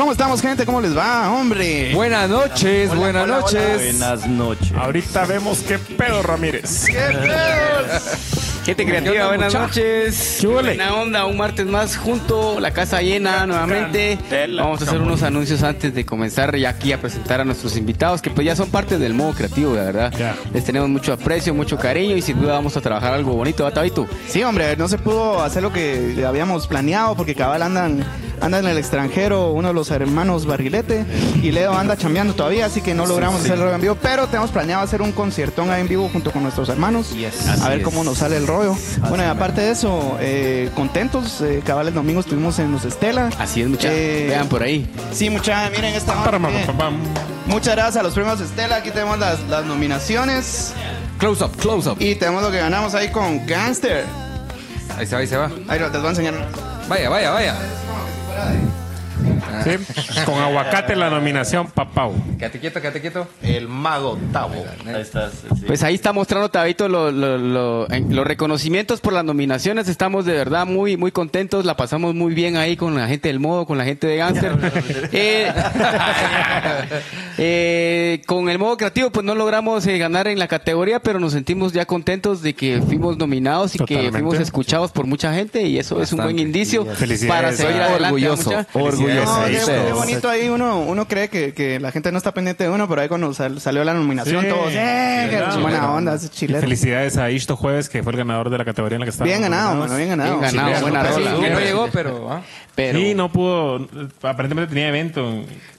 ¿Cómo estamos, gente? ¿Cómo les va, hombre? Buenas noches, buenas noches. Buenas noches. Ahorita vemos qué pedo, Ramírez. Gente creativa, buenas noches. ¿Qué? Buena onda, un martes más junto, la casa llena nuevamente. Vamos a hacer unos anuncios antes de comenzar ya aquí a presentar a nuestros invitados, que pues ya son parte del modo creativo, de verdad. Les tenemos mucho aprecio, mucho cariño y sin duda vamos a trabajar algo bonito, ¿va, Tabito? Sí, hombre, no se pudo hacer lo que habíamos planeado porque cabal andan, andan en el extranjero uno de los hermanos Barrilete y Leo anda chambeando todavía, así que no logramos hacerlo en vivo, pero tenemos planeado hacer un conciertón ahí en vivo junto con nuestros hermanos. a ver cómo nos sale el rollo. Bueno, y aparte de eso, eh, contentos, eh, cabal el domingo estuvimos en los Estela. Así es, muchachos. Eh, Vean por ahí. Sí, muchachos, miren esta. Muchas gracias a los premios Estela. Aquí tenemos las, las nominaciones. Close up, close up. Y tenemos lo que ganamos ahí con Gangster. Ahí se va, ahí se va. Ahí lo- les voy a enseñar. Vaya, vaya, vaya. Bye. Sí, Con aguacate la nominación, papau. Quédate quieto, quédate quieto. El mago Tavo. Ahí estás. sí. Pues ahí está mostrando Tabito lo- lo- lo- en- los reconocimientos por las nominaciones. Estamos de verdad muy muy contentos. La pasamos muy bien ahí con la gente del modo, con la gente de Gánster. Eh, eh, con el modo creativo, pues no logramos eh, ganar en la categoría, pero nos sentimos ya contentos de que fuimos nominados y Totalmente. que fuimos escuchados por mucha gente y eso es un buen indicio Felicidades. para seguir adelante. Orgulloso, orgulloso. No, qué, bonito ahí uno, uno cree que, que la gente no está pendiente de uno, pero ahí cuando sal- salió la nominación Sí. todos, ¡eh! Qué claro. buena onda, ese Y chileno. felicidades a Ishto Jueves, que fue el ganador de la categoría en la que estaba. Bien ganado, mano, bien ganado. Bien ganado, Sí, buena rola. sí, Que no llegó, pero. ah. Pero, Sí, no pudo. Aparentemente tenía evento.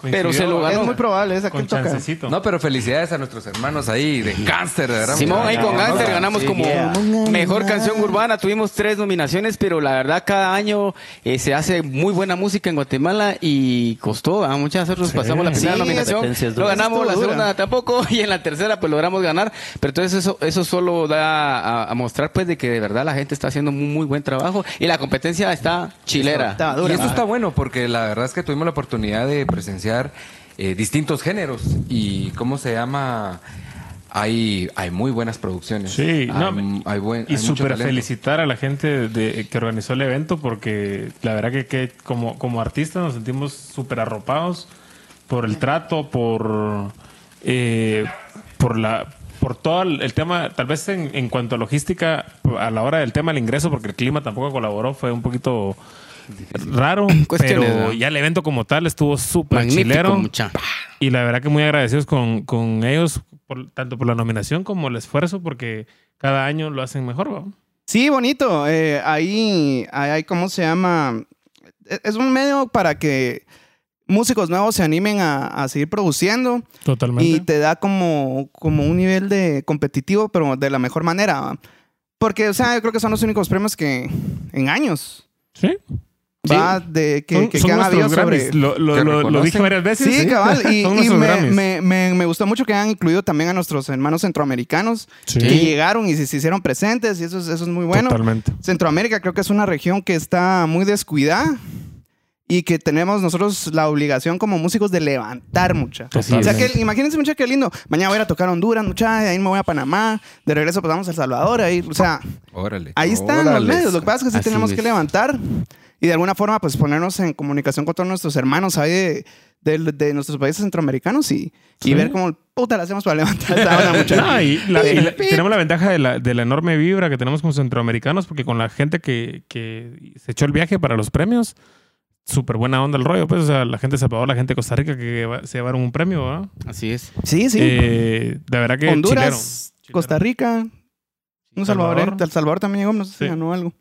Pero se lo coincidió ganó. Es muy probable, esa que Con toca. chancecito. No, pero felicidades a nuestros hermanos ahí de cáncer, de verdad. Simón, ahí con Gánster ganamos Sí, como yeah. mejor canción urbana. Tuvimos tres nominaciones, pero la verdad cada año eh, se hace muy buena música en Guatemala y costó. ¿ah? Muchas nosotros pasamos la primera Sí, nominación, lo ganamos, la dura. segunda tampoco y en la tercera pues logramos ganar. Pero entonces eso eso solo da a, a mostrar pues de que de verdad la gente está haciendo muy, muy buen trabajo y la competencia está chilera. Está Y eso está bueno porque la verdad es que tuvimos la oportunidad de presenciar eh, distintos géneros y cómo se llama hay hay muy buenas producciones. Sí, hay, no, hay buen y súper felicitar a la gente de, que organizó el evento porque la verdad que, que como, como artistas nos sentimos súper arropados por el trato, por, eh, por la por todo el, el tema, tal vez en, en cuanto a logística, a la hora del tema del ingreso, porque el clima tampoco colaboró, fue un poquito raro, pero ¿no? ya el evento como tal estuvo súper Magnífico, chilero. mucha. Y la verdad que muy agradecidos con, con ellos, por- tanto por la nominación como el esfuerzo, porque cada año lo hacen mejor. ¿va? Sí, bonito. Eh, ahí, ahí, ¿cómo se llama? Es es un medio para que músicos nuevos se animen a, a seguir produciendo Totalmente. y te da como, como un nivel de competitivo, pero de la mejor manera. Porque, o sea, yo creo que son los únicos premios que en años sí. Va de que, son que, son que han habido sobre... Lo, lo- ¿Te lo- lo dije varias veces. Sí, cabal. Y, y me, me, me, me gustó mucho que hayan incluido también a nuestros hermanos centroamericanos Sí. que llegaron y se, se hicieron presentes y eso es, eso es muy bueno. Totalmente. Centroamérica creo que es una región que está muy descuidada y que tenemos nosotros la obligación como músicos de levantar mucha. Así O sea que imagínense mucha qué lindo. Mañana voy a ir a tocar a Honduras, mucha, de ahí me voy a Panamá, de regreso pues vamos a El Salvador, ahí, o sea, Órale. ahí están los Órales. medios. Lo que pasa es que sí Así tenemos es. que levantar y de alguna forma pues ponernos en comunicación con todos nuestros hermanos ahí de, de- de nuestros países centroamericanos y, y Sí. ver cómo puta la hacemos para levantar esta onda, mucha. No, y la- y la- tenemos la ventaja de la, de la enorme vibra que tenemos como centroamericanos, porque con la gente que, que se echó el viaje para los premios, súper buena onda el rollo. Pues, o sea, la gente de Salvador, la gente de Costa Rica que va- se llevaron un premio, ¿verdad? Así es. Sí, sí. Eh, de verdad que Honduras, chilero. Costa Rica, un Salvador. Salvador. El Salvador también llegó, no sé si Sí. ganó algo.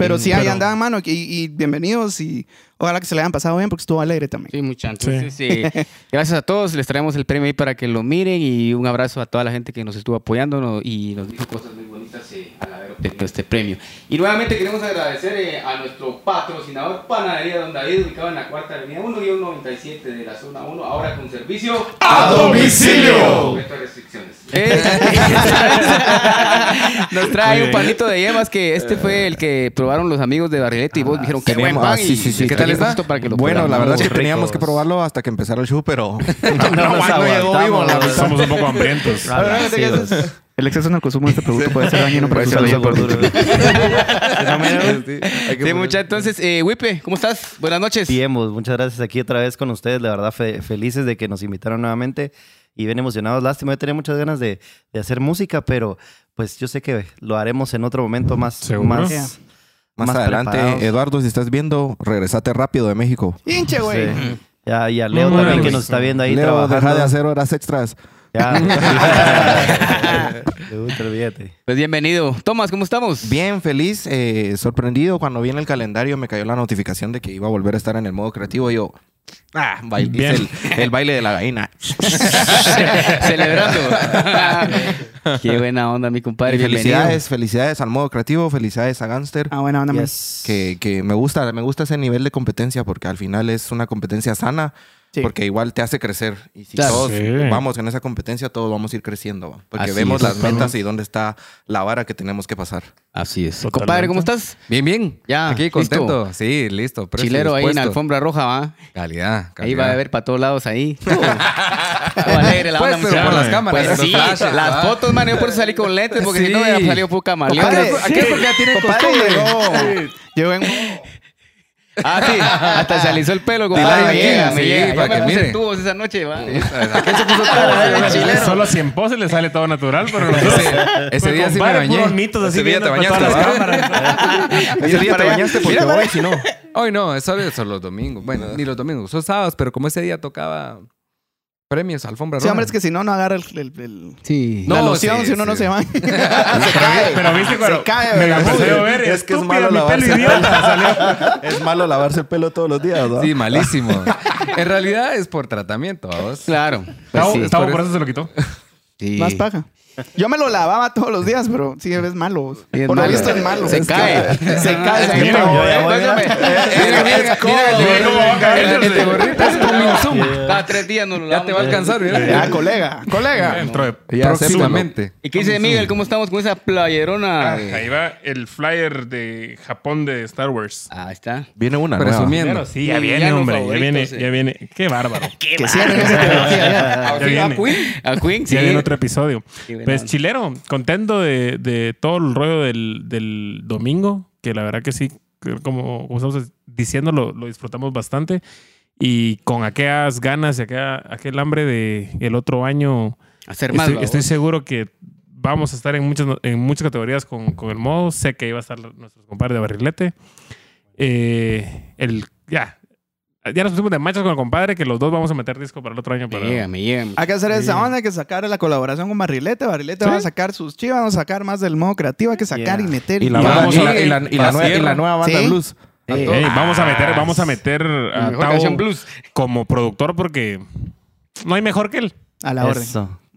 Pero Mm, sí, ahí pero- andaban, mano. Y, y bienvenidos y ojalá que se le hayan pasado bien porque estuvo alegre también. Sí, mucha. Entonces, eh, gracias a todos. Les traemos el premio ahí para que lo miren y un abrazo a toda la gente que nos estuvo apoyando ¿no? y nos dijo cosas muy bonitas eh, al haber obtenido este premio. Y nuevamente queremos agradecer eh, a nuestro patrocinador Panadería Don David, ubicado en la cuarta avenida 1-97 de la zona 1, ahora con servicio ¡A domicilio! Restricciones. Eh, nos trae un bien. panito de yemas que este fue el que probaron los amigos de Barrilete y vos dijeron que buen teníamos- pan ah, y sí, sí, sí. ¿qué tal está? Para que lo Bueno, la verdad es que teníamos que probarlo hasta que empezara el show, pero No nos no llegó vivo. Somos un poco hambrientos. El exceso en el consumo de este producto puede ser dañino para ser salud. Sí, muchachos. Entonces, eh, Wipe, ¿cómo estás? Buenas noches. Bien, pues, muchas gracias aquí otra vez con ustedes. La verdad, fe- felices de que nos invitaron nuevamente y bien emocionados. Lástima, yo tenía muchas ganas de, de hacer música, pero pues yo sé que lo haremos en otro momento más, ¿Seguro? más, Yeah. Más, más adelante, preparados. Eduardo, si estás viendo, regresate rápido de México. Hinche, güey. Sí. Ya, y a Leo también que no, nos está viendo ahí Leo, trabajando. deja de hacer horas extras. Ya. Pues bienvenido. Tomás, ¿cómo estamos? Bien, feliz, eh, sorprendido. Cuando vi en el calendario me cayó la notificación de que iba a volver a estar en el modo creativo. Y yo, ah, baile, Bien. hice el, el baile de la gallina. Celebrando. Qué buena onda, mi compadre. Bienvenido. felicidades, felicidades al modo creativo, felicidades a Gangster. Ah, buena onda. Yes. Que, que me gusta, me gusta ese nivel de competencia porque al final es una competencia sana. Sí. Porque igual te hace crecer. Y si Claro. todos Sí. vamos en esa competencia, todos vamos a ir creciendo. ¿va? Porque Así vemos es. las metas y dónde está la vara que tenemos que pasar. Así es. Totalmente. Compadre, ¿cómo estás? Bien, bien. Ya, Aquí listo. contento. Sí, listo. presto y Chilero ahí en dispuesto. alfombra roja, ¿va? Calidad, calidad. Ahí va a ver para todos lados ahí. Todo alegre la Pues, onda, pero por las cámaras, Pues sí, flashes, las ¿va? fotos, man, yo por eso salí con lentes, porque si no hubiera salido poco camaleón. Compadre, Aquí es porque ya tienen Compadre, costumbre. Llegó en... Ah, sí, hasta se alisó el pelo, compadre. Me llega, sí, me llega. Yo para me que puse mire. tubos esa noche, va. Aquel se puso todo. Solo si en pose le sale todo natural, pero nosotros... Ese, ese día sí me bañé. puros mitos así ese día te bañaste. Ese día te bañaste porque hoy, si no. Hoy no, es solo, solo los domingos. Bueno, ni los domingos, son sábados, pero como ese día tocaba premios, alfombra Sí, roja. hombre, es que si no, no agarra el... el- el- Sí. la No, loción, sí, si uno no sí. se va. Pero, pero viste cuando Se cae, me la ¿verdad? empecé a ver, Es que es malo mi pelo lavarse el idiota. Salió. Es malo lavarse el pelo todos los días, ¿no? Sí, malísimo. en realidad es por tratamiento, vos. Claro. Pues Gustavo sí. Por eso se lo quitó. Sí. Más paja. Yo me lo lavaba todos los días, pero sí, es malo. Sí, es Por lo malo. visto es malo. Se cae. Se cae. se Mira, a. Cada tres días nos lo Ya te va a alcanzar, Ya, colega, colega. Dentro de Ya, próximamente. ¿Y qué dice Miguel? ¿Cómo estamos con esa playerona? Ah, Ahí va el flyer de Japón de Star Wars. Ah, está. Viene una. Presumiendo. Pero sí, ya viene, hombre. Ya viene, ya viene. Qué bárbaro. Que cierren esa tecnología ya. Ya viene. A Queen, sí. Ya viene otro episodio. Pues chilero, contento de, de todo el rollo del, del domingo, que la verdad que sí, como, como estamos diciendo, lo, lo disfrutamos bastante. Y con aquellas ganas y aquella, aquel hambre de el otro año, Hacer más. estoy, seguro que vamos a estar en muchas, en muchas categorías con, con el modo. Sé que iba a estar nuestros compadres de barrilete. Eh, el, ya, ya nos pusimos de machos con el compadre que los dos vamos a meter disco para el otro año. Me Para, llega, me llega. Hay que hacer esa onda, hay que sacar la colaboración con Barrilete. Barrilete Sí. va a sacar sus chivas, vamos a sacar más del modo creativo, hay que sacar Yeah. y meter. Y la, vamos y a- la- y la- y la para nueva, y la cierre. nueva banda Sí. blues. Eh, vamos a meter, vamos a meter a Tao blues. como productor porque no hay mejor que él. A la orden.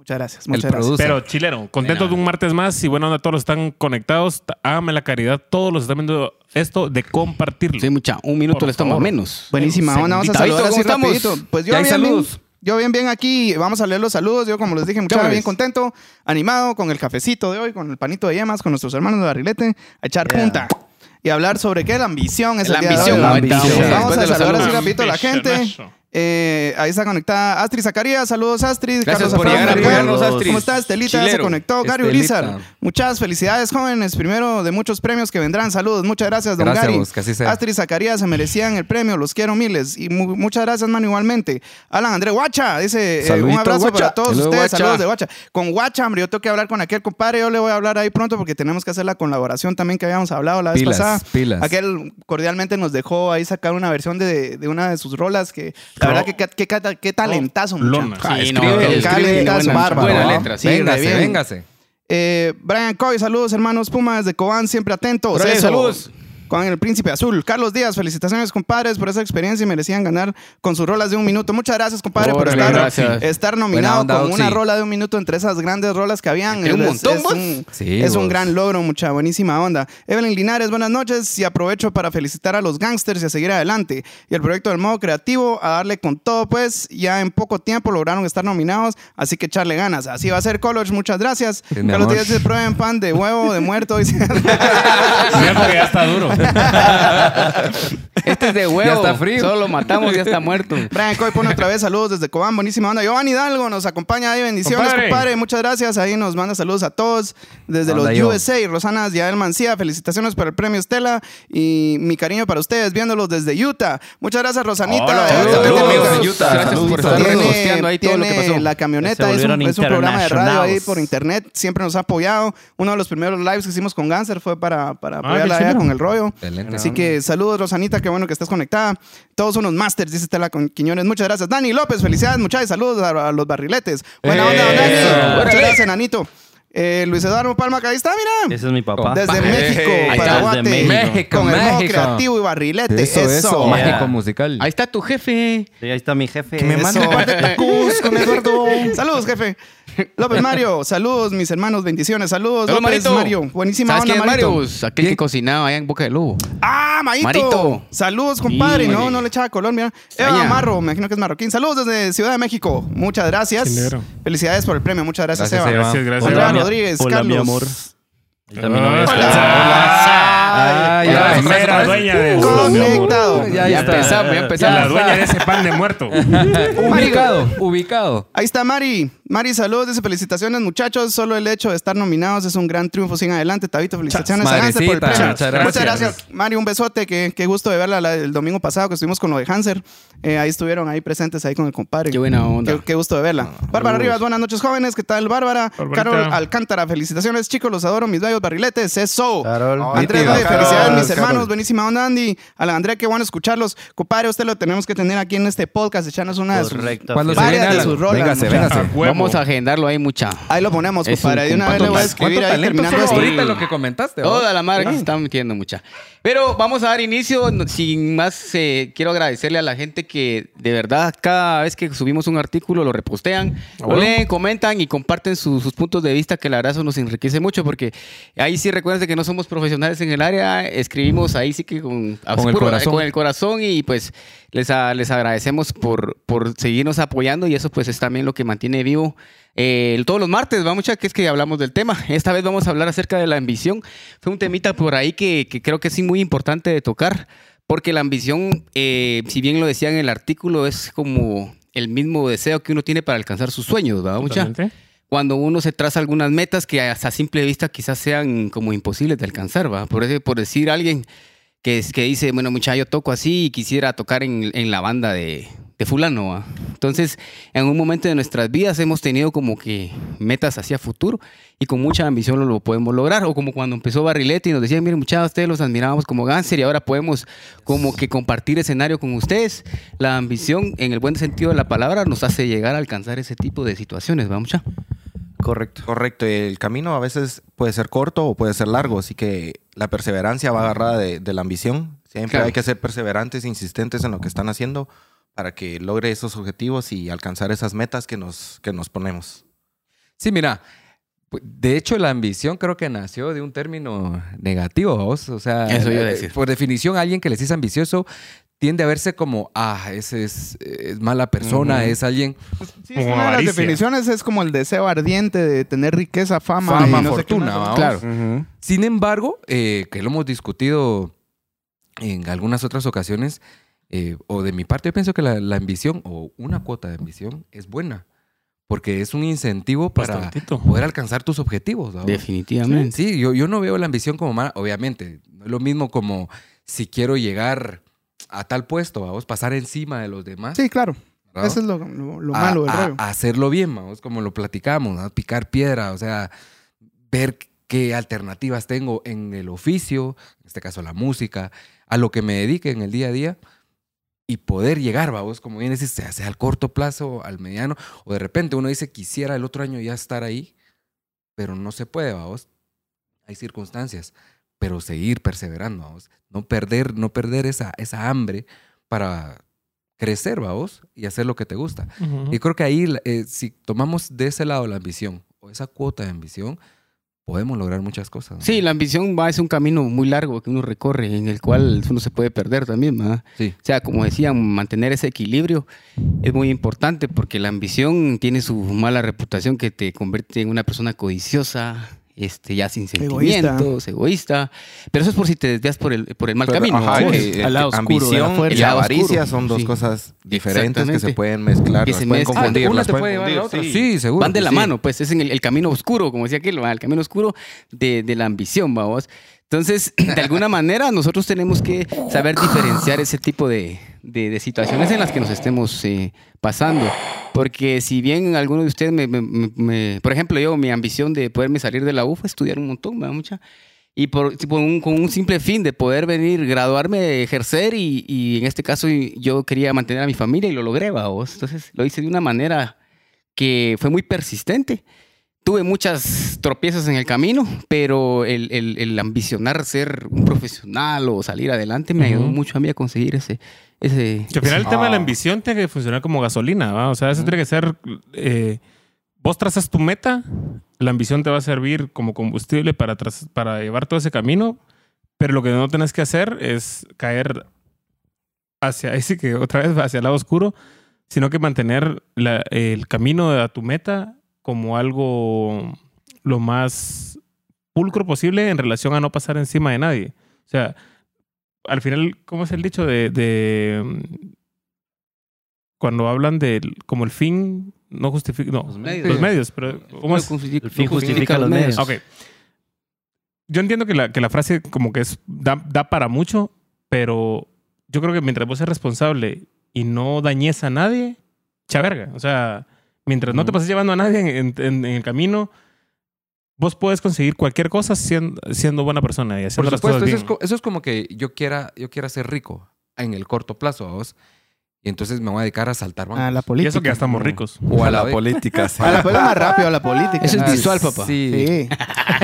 Muchas gracias, El muchas gracias. producer. Pero chilero, contento de un martes más y bueno, onda, todos los están conectados. Háganme la caridad, todos los están viendo esto de compartirlo. Sí, mucha. Un minuto Por les toma menos. Buenísima onda, vamos a saludar ¿cómo así rapidito. Pues yo Ya hay bien, saludos. yo bien, bien aquí, vamos a leer los saludos. Yo, como les dije, muchachos, bien contento, animado con el cafecito de hoy, con el panito de yemas, con nuestros hermanos de Barrilete, a echar Yeah. punta. Y hablar sobre qué, la ambición es La el día de ambición, hoy. la ambición. vamos, a saludar así rapidito a la gente. Eh, ahí está conectada Astrid Zacarías. Saludos, Astrid. Gracias Carlos por llegar a Madrigal. apoyarnos, Astrid. ¿Cómo estás? Estelita ya se Chilero. conectó. Gary. Ulizar. Muchas felicidades, jóvenes. Primero de muchos premios que vendrán. Saludos. Muchas gracias, don Gracias, Gary. vos, que así sea. Astrid Zacarías se merecían el premio. Los quiero miles. Y mu- muchas gracias, mano, igualmente. Alan André Guacha. Dice eh, un abrazo Guacha. para todos ustedes. Guacha. Saludos de Guacha. Con Guacha, hombre, yo tengo que hablar con aquel compadre. Yo le voy a hablar ahí pronto porque tenemos que hacer la colaboración también que habíamos hablado la vez Pilas, pasada. pilas. Aquel cordialmente nos dejó ahí sacar una versión de, de una de sus rolas que la verdad que qué, qué, qué- qué talentazo, muchacho. Lona. Ah, Sí, escribe, no, escribe buena- bárbaro. buena letra, sí, véngase, bien. véngase. Eh, Brian Coy, saludos hermanos Puma desde Cobán, siempre atentos. Saludos. Con el Príncipe Azul. Carlos Díaz, felicitaciones, compadres, por esa experiencia y merecían ganar con sus rolas de un minuto. Muchas gracias, compadre, por estar, gracias. estar Buena nominado onda, con una rola de un minuto entre esas grandes rolas que habían. Era un Es- montón, es vos. un, Sí, es un gran logro, mucha buenísima onda. Evelyn Linares, buenas noches y aprovecho para felicitar a los gangsters y a seguir adelante. Y el proyecto del modo creativo, a darle con todo, pues ya en poco tiempo lograron estar nominados, así que echarle ganas. Así va a ser College, muchas gracias. Sí, Carlos. Díaz prueben pan de huevo, de muerto. porque ya está duro. Este es de huevo. Ya está frío. Solo lo matamos y ya está muerto. Brian Coy pone otra vez saludos desde Cobán, buenísima onda. Giovanni Hidalgo nos acompaña ahí, bendiciones, compadre. Compadre. Muchas gracias. Ahí nos manda saludos a todos desde los yo. USA. Rosana Yael Mancía, felicitaciones por el premio Estela y mi cariño para ustedes viéndolos desde Utah. Muchas gracias, Rosanita. Hola, saludos, de Utah. Gracias por estar tiene, ahí todo lo que tiene pasó. la camioneta, es un, volvieron es un programa de radio ahí por internet, siempre nos ha apoyado. Uno de los primeros lives que hicimos con Ganser fue para, para apoyarla a ella chido. con el rollo. Excelente. Así que saludos, Rosanita, qué bueno que estás conectada. Todos unos masters, dice Estela con Quiñones. Muchas gracias. Dani López, felicidades, muchachos. Saludos a, a los barriletes. Buena onda, don Dani. Muchas gracias, Nanito. Eh, Luis Eduardo Palma, que ahí está, mira. Ese es mi papá. Desde Ahí México, está. Desde. México. Con el modo México. creativo y barrilete. Eso, Eso, eso. Mágico Yeah. musical. Ahí está tu jefe. Sí, ahí está mi jefe. Que me mande un par de tacos con Eduardo. Saludos, jefe. López Mario, saludos, mis hermanos, bendiciones. Saludos, Saludos, López Marito. Mario. Buenísima ¿Sabes onda, quién es Marito. Marius? Aquel que cocinaba allá en Boca del Lobo. Ah, Marito. Marito. Saludos, compadre. Sí. no, no le echaba color, mira. Eva Saña. Marro, me imagino que es marroquín. Saludos desde Ciudad de México. Muchas gracias. Chilero. Felicidades por el premio. Muchas gracias, Gracias, Eva. Eva. Gracias, gracias. Hola, mi- Rodríguez, hola, mi amor. Ah, novia. Ay, Hola, ay, esa es la dueña de Conectado. Ya Ya empezamos, ya la empezamos. dueña de ese pan de muerto. Ubicado, ubicado. Ahí está Mari. Mari, saludos, dice felicitaciones, muchachos. Solo el hecho de estar nominados es un gran triunfo. Sin adelante, Tabito, felicitaciones por el premio. muchas Muchas gracias. gracias, Mari. Un besote. Qué, qué gusto de verla la- el domingo pasado que estuvimos con lo de Hanser. Eh, ahí estuvieron ahí presentes ahí con el compadre. Qué buena onda. Qué, qué gusto de verla. Bárbara Rivas, buenas noches, jóvenes. ¿Qué tal, Bárbara? Barbarita. Carol Alcántara, felicitaciones, chicos. Los adoro, mis bellos barriletes. Eso. Carol. Andrés Carol, felicidades, mis Carol. hermanos. Buenísima onda, Andy. A la Andrea, qué bueno escucharlos. Compadre, usted lo tenemos que tener aquí en este podcast, echarnos una de sus, Correcto. Se varias viene de la- sus rolas. Véngase, véngase. Vamos a agendarlo ahí mucha. Ahí lo ponemos, Es compadre. un De una vez le voy a escribir ¿Cuánto ahí terminando esto. ahorita lo que comentaste? ¿no? Toda la madre que se está metiendo mucha. Pero vamos a dar inicio. Sin más, eh, quiero agradecerle a la gente que de verdad cada vez que subimos un artículo lo repostean, lo leen, comentan y comparten su- sus puntos de vista, que la verdad eso nos enriquece mucho porque ahí sí recuerden que no somos profesionales en el área, escribimos ahí sí que con, a Con el puro- corazón. con el corazón y pues les, a- les agradecemos por, por seguirnos apoyando y eso pues es también lo que mantiene vivo eh, todos los martes, vamos a que es que hablamos del tema. Esta vez vamos a hablar acerca de la ambición. Fue un temita por ahí que, que creo que es sí muy importante de tocar, porque la ambición, eh, si bien lo decía en el artículo, es como el mismo deseo que uno tiene para alcanzar sus sueños, ¿verdad, mucha? Totalmente. Cuando uno se traza algunas metas que a simple vista quizás sean como imposibles de alcanzar, ¿va? Por, eso, por decir alguien que, es, que dice, bueno, mucha, yo toco así y quisiera tocar en, en la banda de, de fulano, ¿va? Entonces, en un momento de nuestras vidas hemos tenido como que metas hacia futuro y con mucha ambición lo, lo podemos lograr. O como cuando empezó Barrilete y nos decían, miren, muchachos, ustedes los admirábamos como Ganser y ahora podemos como que compartir escenario con ustedes. La ambición, en el buen sentido de la palabra, nos hace llegar a alcanzar ese tipo de situaciones, ¿va, mucha? Correcto. Correcto, el camino a veces puede ser corto o puede ser largo, así que la perseverancia va agarrada de, de la ambición. Siempre Claro. hay que ser perseverantes, insistentes en lo que están haciendo para que logre esos objetivos y alcanzar esas metas que nos, que nos ponemos. Sí, mira. De hecho, la ambición creo que nació de un término negativo, ¿vos? O sea, Eso iba a eh, decir. por definición, alguien que les dice ambicioso tiende a verse como, ah, ese es, es mala persona, es alguien... Sí, Como una de las definiciones es como el deseo ardiente de tener riqueza, fama, Fama, y no sé qué fortuna, más. Claro. Sin embargo, eh, que lo hemos discutido en algunas otras ocasiones, eh, o de mi parte, yo pienso que la, la ambición o una cuota de ambición es buena, porque es un incentivo para Bastantito. poder alcanzar tus objetivos. ¿no? Definitivamente. Sí, yo, yo no veo la ambición como mala, obviamente, no es lo mismo como si quiero llegar a tal puesto, vamos, pasar encima de los demás. Sí, claro. ¿verdad? Eso es lo, lo- lo a, malo del rollo. a hacerlo bien, vamos, como lo platicamos, ¿no? picar piedra, o sea, ver qué alternativas tengo en el oficio, en este caso la música, a lo que me dedique en el día a día y poder llegar, vamos, como bien decís, sea, sea al corto plazo, al mediano, o de repente uno dice quisiera el otro año ya estar ahí, pero no se puede, vamos. Hay circunstancias, pero seguir perseverando, vamos. No perder, no perder esa, esa hambre para crecer, vamos, y hacer lo que te gusta. Y creo que ahí, eh, si tomamos de ese lado la ambición o esa cuota de ambición, podemos lograr muchas cosas. ¿no? Sí, la ambición va, es un camino muy largo que uno recorre, en el cual uno se puede perder también, ¿verdad? Sí. O sea, como decían, mantener ese equilibrio es muy importante porque la ambición tiene su mala reputación que te convierte en una persona codiciosa, este, ya sin sentimientos, egoísta. Pero eso es por si te desvías por el, por el mal Pero, camino. ajá, que- que al lado oscuro de la ambición fuerza. y lado avaricia oscuro. son dos Sí. cosas diferentes que se pueden mezclar, Que las se pueden mezclan. confundir. una las te pueden puede llevar a la confundir, otra. Sí, seguro. Van de la Sí. mano, pues es en el, el camino oscuro, como decía aquel, ¿va? el camino oscuro de, de la ambición, vamos. Entonces, de alguna manera, nosotros tenemos que saber diferenciar ese tipo de, de- de situaciones en las que nos estemos eh, pasando. Porque si bien alguno de ustedes, me, me- me- por ejemplo, yo, mi ambición de poderme salir de la UFA, estudiar un montón, me da mucha. Y por, por un- con un simple fin de poder venir, graduarme, ejercer, y, y en este caso yo quería mantener a mi familia y lo logré, vamos. Entonces lo hice de una manera que fue muy persistente. Tuve muchas tropiezas en el camino, pero el, el- el ambicionar ser un profesional o salir adelante me ayudó Ujú. mucho a mí a conseguir ese... ese Que al final el tema de la ambición tiene que funcionar como gasolina, ¿va? O sea, eso tiene que ser... eh, vos trazas tu meta, la ambición te va a servir como combustible para, tras- para llevar todo ese camino, pero lo que no tenés que hacer es caer hacia, ahí sí que otra vez hacia el lado oscuro, sino que mantener la- el camino a tu meta como algo lo más pulcro posible en relación a no pasar encima de nadie. O sea, al final, ¿cómo es el dicho de, de, mm, cuando hablan del como el fin no justifica no Los medios. los medios, pero ¿cómo es? El fin justifica los medios. Ok. Yo entiendo que la, que la frase como que es da, da para mucho, pero yo creo que mientras vos seas responsable y no dañes a nadie, chaverga. O sea, mientras no te pases llevando a nadie en, en- en el camino, vos puedes conseguir cualquier cosa siendo, siendo buena persona y Por haciendo las supuesto, cosas eso bien. es, co- eso es como que yo quiera, yo quiera ser rico en el corto plazo, vos. Y entonces me voy a dedicar a saltar bancos. A la y política. eso que ya estamos ricos. o a la, política. sí. A la política más rápido, a la política. Eso es visual, papá. Sí. Sí.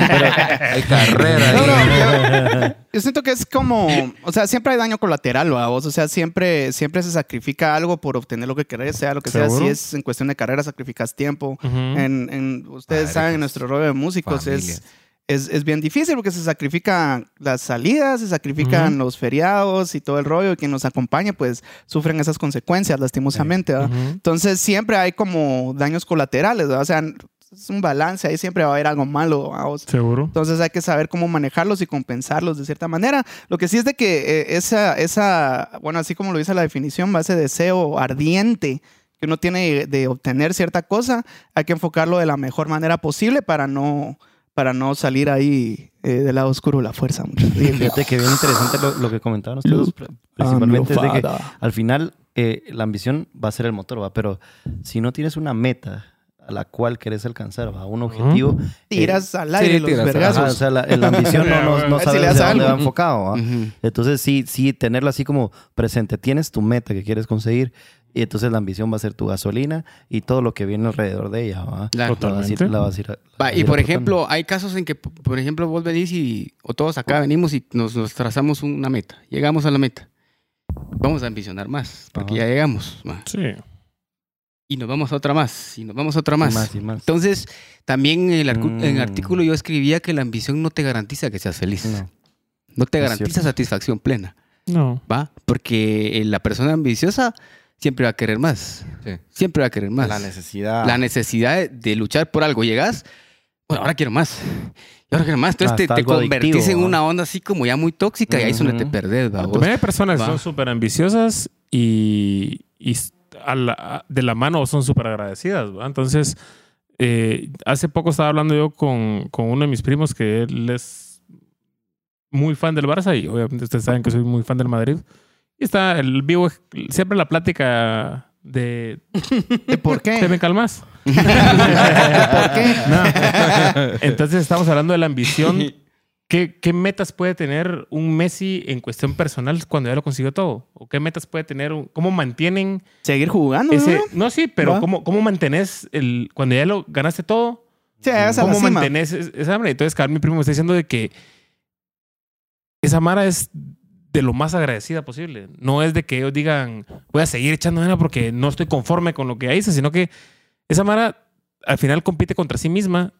Hay carrera. No, no, yo, yo siento que es como, o sea, siempre hay daño colateral, ¿va? vos, o sea, siempre, siempre se sacrifica algo por obtener lo que querés, sea lo que sea. Si es en cuestión de carrera, sacrificas tiempo. En, en- ustedes Padre, saben, pues, nuestro rollo de músicos es, familias. es, es bien difícil porque se sacrifican las salidas, se sacrifican los feriados y todo el rollo. Y quien nos acompaña, pues, sufren esas consecuencias, lastimosamente. Entonces, siempre hay como daños colaterales. O sea, es un balance, ahí siempre va a haber algo malo, sea, Seguro. entonces hay que saber cómo manejarlos y compensarlos de cierta manera. Lo que sí es de que eh, esa, esa, bueno, así como lo dice la definición, va ese deseo ardiente que uno tiene de obtener cierta cosa, hay que enfocarlo de la mejor manera posible para no, para no salir ahí eh, del lado oscuro la fuerza. mucho. Fíjate que bien interesante lo, lo que comentaban ustedes. Principalmente es de que al final eh, la ambición va a ser el motor, ¿va? Pero si no tienes una meta a la cual querés alcanzar, ¿va? Un objetivo. eh, Tiras al aire sí, los tiras vergazos. ajá, o sea, la, la ambición no, no, no Si sabes le de das dónde va enfocado, ¿va? Ujú. Entonces sí, sí, tenerlo así como presente. Tienes tu meta que quieres conseguir y entonces la ambición va a ser tu gasolina y todo lo que viene alrededor de ella, ¿va? Claro. La vas a ir- Totalmente. la vas a ir- la Va, vas a y por ejemplo, hay casos en que, por ejemplo, vos venís y, o todos acá venimos y nos, nos trazamos una meta. Llegamos a la meta. Vamos a ambicionar más, porque Ajá. ya llegamos. va. Sí. Y nos vamos a otra más, y nos vamos a otra más. Y más y más. Entonces, también en el, arcu- en el Mm. artículo yo escribía que la ambición no te garantiza que seas feliz. No. No te Es garantiza cierto. satisfacción plena, No. ¿va? Porque eh, la persona ambiciosa siempre va a querer más. Sí. Siempre va a querer más. La necesidad. la necesidad de, de luchar por algo. Llegas, bueno, ahora quiero más. Y ahora quiero más. Entonces te, Hasta te convertís adictivo, en una onda así como ya muy tóxica y ahí es donde te perdés, ¿va? Vos- También hay personas que son súper ambiciosas y, y s- a la- a- de la mano son súper agradecidas. ¿va? Entonces, eh, hace poco estaba hablando yo con, con uno de mis primos que él es muy fan del Barça y obviamente ustedes saben que soy muy fan del Madrid. Y está el vivo, siempre la plática de ¿De ¿Por ¿te qué? me calmas? ¿Por qué? Entonces estamos hablando de la ambición. ¿Qué, ¿Qué metas puede tener un Messi en cuestión personal cuando ya lo consiguió todo? ¿O qué metas puede tener? ¿Cómo mantienen Seguir jugando, ese... ¿no? No, sí, pero Va. ¿cómo, ¿cómo mantenés el... Cuando ya lo ganaste todo? Sí, ¿Cómo mantenés es- esa hambre? Entonces, cabal, mi primo me está diciendo de que esa Mara es de lo más agradecida posible. No es de que ellos digan, voy a seguir echando ganas porque no estoy conforme con lo que hice, sino que esa Mara al final compite contra sí misma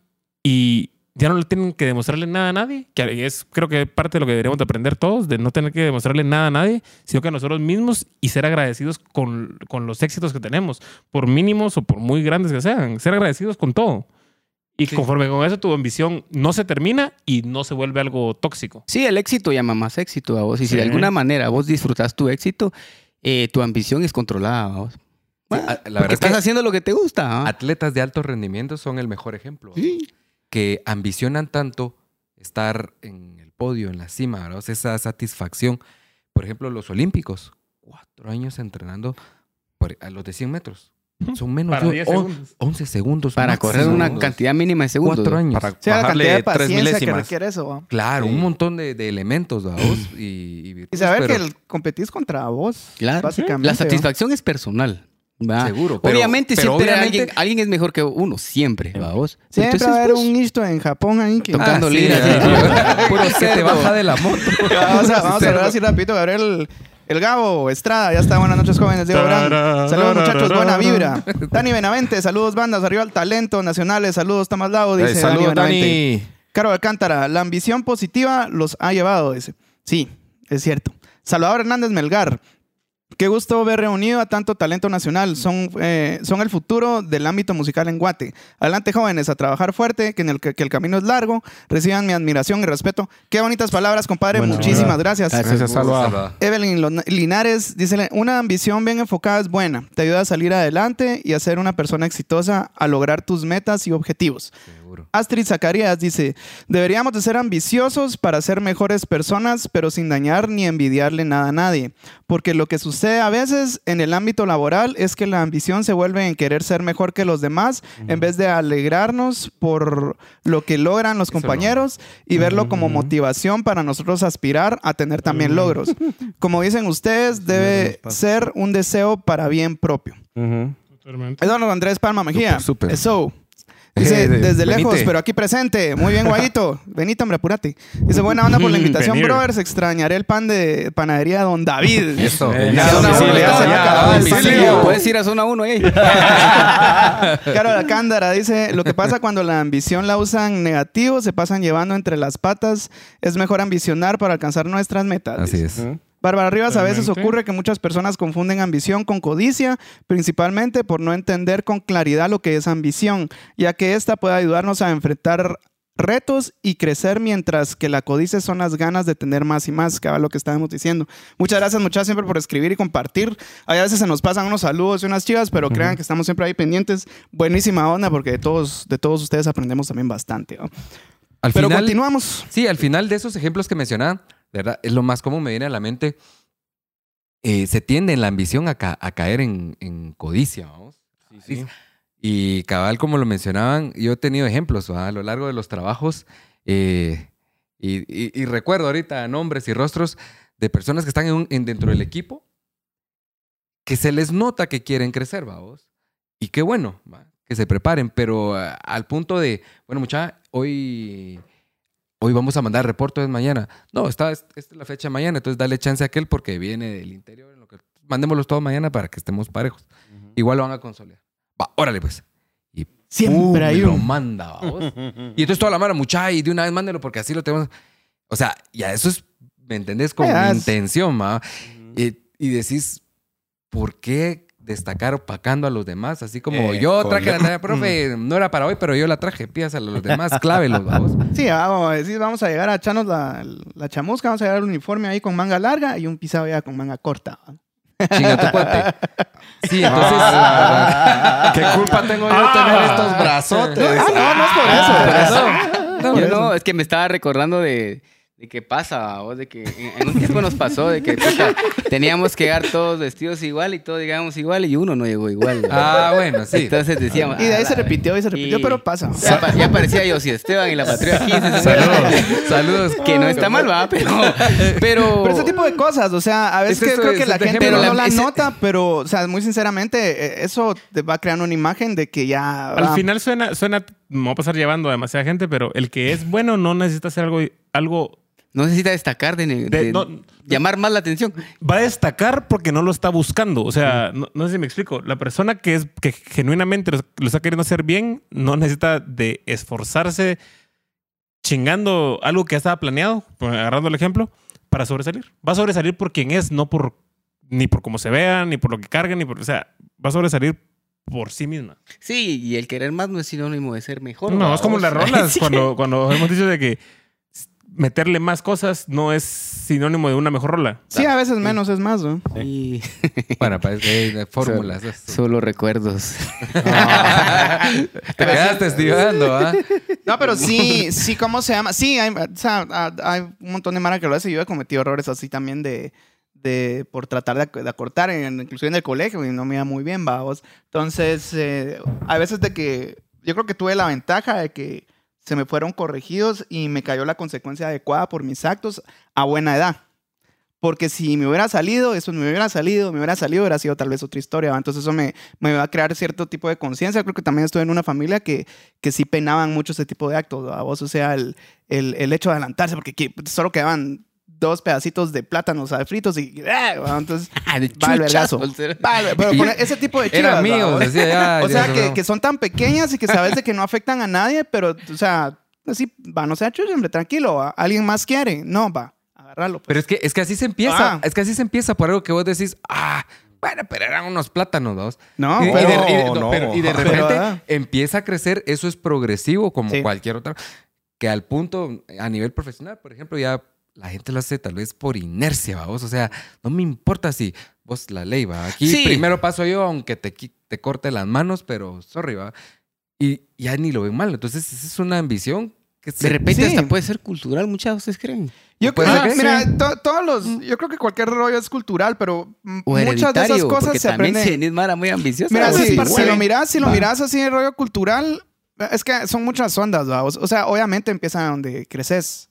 y ya no le tienen que demostrarle nada a nadie, que es creo que parte de lo que deberíamos de aprender todos, de no tener que demostrarle nada a nadie, sino que a nosotros mismos y ser agradecidos con, con los éxitos que tenemos, por mínimos o por muy grandes que sean, ser agradecidos con todo. Y conforme con eso, tu ambición no se termina y no se vuelve algo tóxico. Sí, el éxito llama más éxito a vos. Y si de Sí. alguna manera vos disfrutas tu éxito, eh, tu ambición es controlada a vos. Bueno, a- la porque verdad estás que- haciendo lo que te gusta. ¿ah? Atletas de alto rendimiento son el mejor ejemplo. Que ambicionan tanto estar en el podio, en la cima, ¿verdad? O sea, esa satisfacción. Por ejemplo, los olímpicos, cuatro años entrenando por- a los de 100 metros. Son menos Para de 10 on- segundos. 11 segundos. Para máximo, correr una cantidad mínima de segundos. Cuatro años. Para Sí, la bajarle cantidad de tres paciencia que milésimas. requiere eso. ¿va? Claro, Sí. un montón de, de elementos, ¿va? vos? Y, y Y virtudes, saber pero que el, competís contra vos. Claro. Básicamente. La ¿va? satisfacción es personal. ¿va? Seguro, pero- obviamente pero siempre obviamente- Alguien, alguien es mejor que uno, siempre. ¿va vos? Siempre Entonces, va a haber pues, un nicho en Japón ahí que... Tocando Ah, sí. Puro se te baja de la moto. vamos a, vamos a hablar así rapidito. Gabriel... El Gabo Estrada, ya está. Buenas noches, jóvenes. Diego Brand. Saludos, muchachos. Buena vibra. Dani Benavente, saludos, bandas. Arriba al talento nacionales. Saludos, Tomás Lago. Dice Eh, Dani saludos, Benavente. Dani. Caro Alcántara, la ambición positiva los ha llevado, dice. Sí, es cierto. Salvador Hernández Melgar. Qué gusto ver reunido a tanto talento nacional. Son, eh, son el futuro del ámbito musical en Guate. Adelante, jóvenes, a trabajar fuerte, que, en el, que el camino es largo. Reciban mi admiración y respeto. Qué bonitas palabras, compadre. Bueno, Muchísimas gracias. Gracias, Salva. Evelyn Linares dice, una ambición bien enfocada es buena, te ayuda a salir adelante y a ser una persona exitosa, a lograr tus metas y objetivos. Seguro. Astrid Zacarías dice, deberíamos de ser ambiciosos para ser mejores personas, pero sin dañar ni envidiarle nada a nadie, porque lo que sucede a veces en el ámbito laboral es que la ambición se vuelve en querer ser mejor que los demás, en vez de alegrarnos por lo que logran los compañeros y verlo como motivación para nosotros aspirar a tener también logros. Como dicen ustedes, debe ser un deseo para bien propio. Eduardo Andrés Palma Mejía. Súper. Eso. Dice, de- desde lejos, venite. pero aquí presente. Muy bien, guayito. Benito, hombre, apúrate. Dice, buena onda por la invitación, Venir. brothers. Extrañaré el pan de panadería Don David. Eso. Eh, Ya, zona uno, ya se el pan Puedes ir a zona 1 ahí. Caro la Cándara dice, lo que pasa cuando la ambición la usan negativo, se pasan llevando entre las patas, es mejor ambicionar para alcanzar nuestras metas. Así dice. es. Bárbara Rivas, a veces ocurre que muchas personas confunden ambición con codicia, principalmente por no entender con claridad lo que es ambición, ya que esta puede ayudarnos a enfrentar retos y crecer mientras que la codicia son las ganas de tener más y más, que era lo que estábamos diciendo. Muchas gracias, muchas siempre por escribir y compartir. A veces se nos pasan unos saludos y unas chivas, pero crean que estamos siempre ahí pendientes. Buenísima onda porque de todos, de todos ustedes aprendemos también bastante. ¿no? Al Pero final, continuamos. Sí, al final de esos ejemplos que mencionaba, ¿verdad? Es lo más común, me viene a la mente. eh, se tiende en la ambición a, ca- a caer en, en codicia, vamos. Sí. Y cabal, como lo mencionaban, yo he tenido ejemplos ¿va? a lo largo de los trabajos eh, y, y- y recuerdo ahorita nombres y rostros de personas que están en un- en- dentro del equipo que se les nota que quieren crecer, vamos. Y qué bueno, ¿va? que se preparen, pero ah, al punto de, bueno, mucha, hoy, hoy vamos a mandar reportes mañana. No, está, es- esta es la fecha de mañana, entonces dale chance a aquel porque viene del interior. en lo que- mandémoslos todo mañana para que estemos parejos. Igual lo van a consolidar. Va, órale pues. Y Siempre hay lo manda, ¿vamos? Y entonces toda la mara, mucha, y de una vez mándelo porque así lo tenemos. O sea, ya eso es, ¿me entendés? Con intención, ¿va? y, y decís, ¿por qué destacar opacando a los demás? Así como Eh, yo traje la tarea, profe, no era para hoy, pero yo la traje, pídasela a los demás, clávelos, vamos. Sí, vamos a decir, vamos a llegar a echarnos la, la chamusca, vamos a llegar al uniforme ahí con manga larga y un pisado ya con manga corta. Chinga tu cuate. Sí, entonces. ¿Qué culpa tengo yo de tener estos brazotes? Ah, no, no es por eso. No, Yo eso. no, es que me estaba recordando de, de qué pasa, vos, de que en, en un tiempo nos pasó de que puta, teníamos que llegar todos vestidos igual y todos llegamos igual y uno no llegó igual. Ah, bueno, sí. Entonces decíamos. Y de ahí "Ah, se repitió y se repitió, y- pero pasa. Ya, ya aparecía yo, si Esteban y la patrulla 15. Saludos. Saludos. Que no está mal, va, pero. Pero, Pero ese tipo de cosas, o sea, a veces Es que creo que es la de gente ejemplo. no la Ese- nota, pero, o sea, muy sinceramente, eh, eso te va creando una imagen de que ya... Al final suena, suena, me va a pasar llevando a demasiada gente, pero el que es bueno no necesita hacer algo, algo No necesita destacar de, de- De- no- llamar más la atención. va a destacar porque no lo está buscando. O sea, no, no sé si me explico. La persona que es que genuinamente lo, lo está queriendo hacer bien no necesita de esforzarse chingando algo que ya estaba planeado, agarrando el ejemplo, para sobresalir. Va a sobresalir por quien es, no por ni por cómo se vea, ni por lo que carga, ni por, o sea, va a sobresalir por sí misma. Sí, y el querer más no es sinónimo de ser mejor. No, ¿va? es como las rolas, cuando, cuando hemos dicho de que meterle más cosas no es sinónimo de una mejor rola. Sí, a veces menos es más, ¿no? Y- Bueno, parece que hay fórmulas. de esto. Solo recuerdos. Te quedaste estudiando, ¿ah? No, pero sí, sí, ¿cómo se llama? Sí, hay, o sea, ha- hay un montón de mara que lo hace. Yo he cometido errores así también de, de por tratar de, de acortar, en, inclusive en el colegio, y no me iba muy bien, vamos. Entonces, eh, a veces de que, yo creo que tuve la ventaja de que se me fueron corregidos y me cayó la consecuencia adecuada por mis actos a buena edad. Porque si me hubiera salido, eso me hubiera salido, me hubiera salido, hubiera sido tal vez otra historia. Entonces eso me, me va a crear cierto tipo de conciencia. Creo que también estoy en una familia que, que sí penaban mucho ese tipo de actos. ¿va? Vos, o sea, el, el, el hecho de adelantarse, porque solo quedaban dos pedacitos de plátanos fritos y... ¡ah! Entonces, Ah, va el vergazo. el- pero Y- poner ese tipo de chivas, Eran ¿va? míos, Vos? decía ya. O sea, se que, que son tan pequeñas y que sabes de que no afectan a nadie, pero, o sea, así, va, no sea hombre, tranquilo, ¿va? ¿alguien más quiere? No, va, agárralo. pues. Pero es que, es que así se empieza. Ah. Es que así se empieza por algo que vos decís, ah, bueno, pero eran unos plátanos, ¿vos? No, y, y pero- de, y de- no, pero- y de Pero, repente ah. empieza a crecer, eso es progresivo como Sí. cualquier otra. Que al punto, a nivel profesional, por ejemplo, ya la gente lo hace tal vez por inercia, ¿va? vos. O sea, no me importa si vos la ley, va. Aquí Sí. primero paso yo, aunque te, te corte las manos, pero sorry, va. Y ya ni lo ven mal. Entonces, esa es una ambición que De se repente Sí. hasta puede ser cultural, muchas ¿ustedes creen? Yo creo que mira, sí. to- todos los, yo creo que cualquier rollo es cultural, pero mm, O muchas de esas cosas se también aprenden. si venís mara muy ambiciosa. Mira, si, si lo miras, si lo Va. miras así en rollo cultural, es que son muchas ondas, ¿va? O o sea, obviamente empieza donde creces.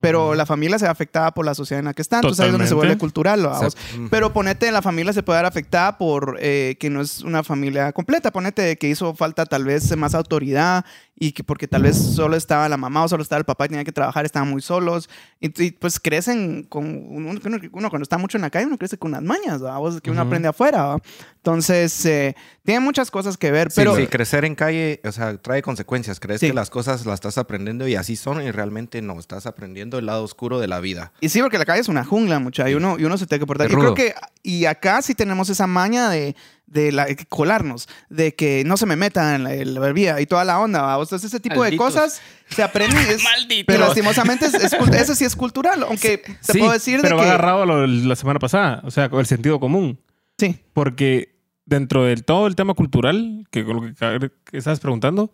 Pero la familia se ve afectada por la sociedad en la que está, entonces ahí es donde se Totalmente. vuelve cultural. O sea, Pero ponete, la familia se puede ver afectada por eh, que no es una familia completa. Ponete que hizo falta tal vez más autoridad y que porque tal vez solo estaba la mamá o solo estaba el papá y tenía que trabajar, estaban muy solos. Y, y, pues crecen con uno, uno- uno cuando está mucho en la calle, uno crece con unas mañas. Vos, que uno aprende afuera. ¿va? Entonces, eh, tiene muchas cosas que ver. Pero sí, crecer en calle, o sea, trae consecuencias. Crees Sí. que las cosas las estás aprendiendo y así son y realmente no. Estás aprendiendo el lado oscuro de la vida. Y sí, porque la calle es una jungla, mucha, y uno, y uno se tiene que portar. Es Y creo que, y acá sí tenemos esa maña de, de la- colarnos, de que no se me meta en la, la bebida y toda la onda, ¿va? Entonces ese tipo Malditos. de cosas se aprende es, Malditos. pero lastimosamente es, eso sí es cultural, aunque te Sí, puedo decir pero de va que... agarrado lo la semana pasada, o sea, con el sentido común. Sí, Porque dentro del todo el tema cultural, que con lo que, que estabas preguntando,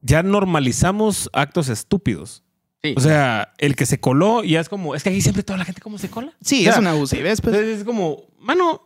ya normalizamos actos estúpidos. Sí. O sea, el que se coló ya es como, es que aquí siempre toda la gente como se cola. sí, O sea, es una abusivez, pues. Es como, mano,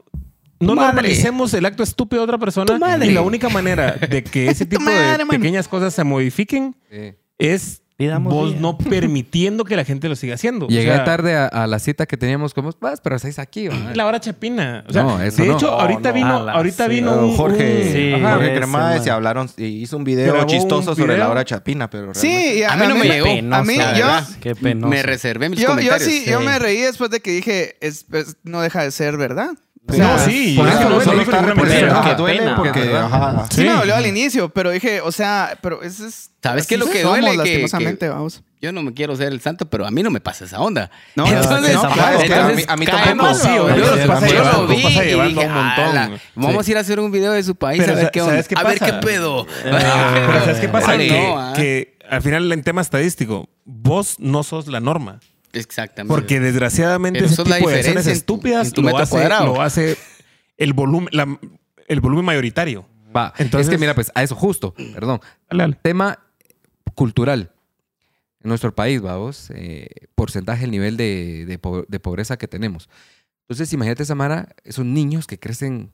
no madre. normalicemos el acto estúpido de otra persona. Y la única manera de que ese tipo madre, de mano. pequeñas cosas se modifiquen Sí. es Pidamos vos día. no permitiendo que la gente lo siga haciendo. O Llegué sea, tarde a, a la cita que teníamos como, vas, pero estáis aquí. La hora chapina. O sea, No, eso de no. hecho, No, ahorita no. vino, A la ahorita sí. vino un, Jorge, un- Sí, ajá, Jorge Cremades man. y hablaron, y hizo un video Grabó un chistoso sobre video. la hora chapina, pero Sí, realmente- y A mí no me llegó. A mí, yo. Qué penoso. Me reservé mis yo, yo comentarios. sí, yo sí. me reí después de que dije, es, es- no deja de ser verdad. O No, sea, sí, por es eso no dijo está. Qué que duele pena. porque, ajá. Sí, Sí. me dolió al inicio, pero dije, o sea, pero eso es... ¿Sabes qué es lo que somos, duele? Que- lastimosamente, que- vamos. Yo no me quiero ser el santo, pero a mí no me pasa esa onda. No, entonces, no, claro, entonces a mí- a mí tampoco. Sí, yo, pasa lo vi pasa y dije, un montón. "Ala, vamos a ir a hacer un video de su país Pero a ver qué onda. ¿sabes qué a ver pasa? qué pedo. Pero ¿sabes qué pasa? Que, no, ah. que al final en tema estadístico, vos no sos la norma. Exactamente. Porque desgraciadamente Pero ese tipo de acciones estúpidas lo, hace, lo hace el volumen, la- el volumen mayoritario. Va. Entonces- es que mira, pues a eso justo, perdón. Dale, dale. Tema cultural. En nuestro país, vamos, eh, porcentaje, el nivel de, de de pobreza que tenemos. Entonces, imagínate, Samara, esos niños que crecen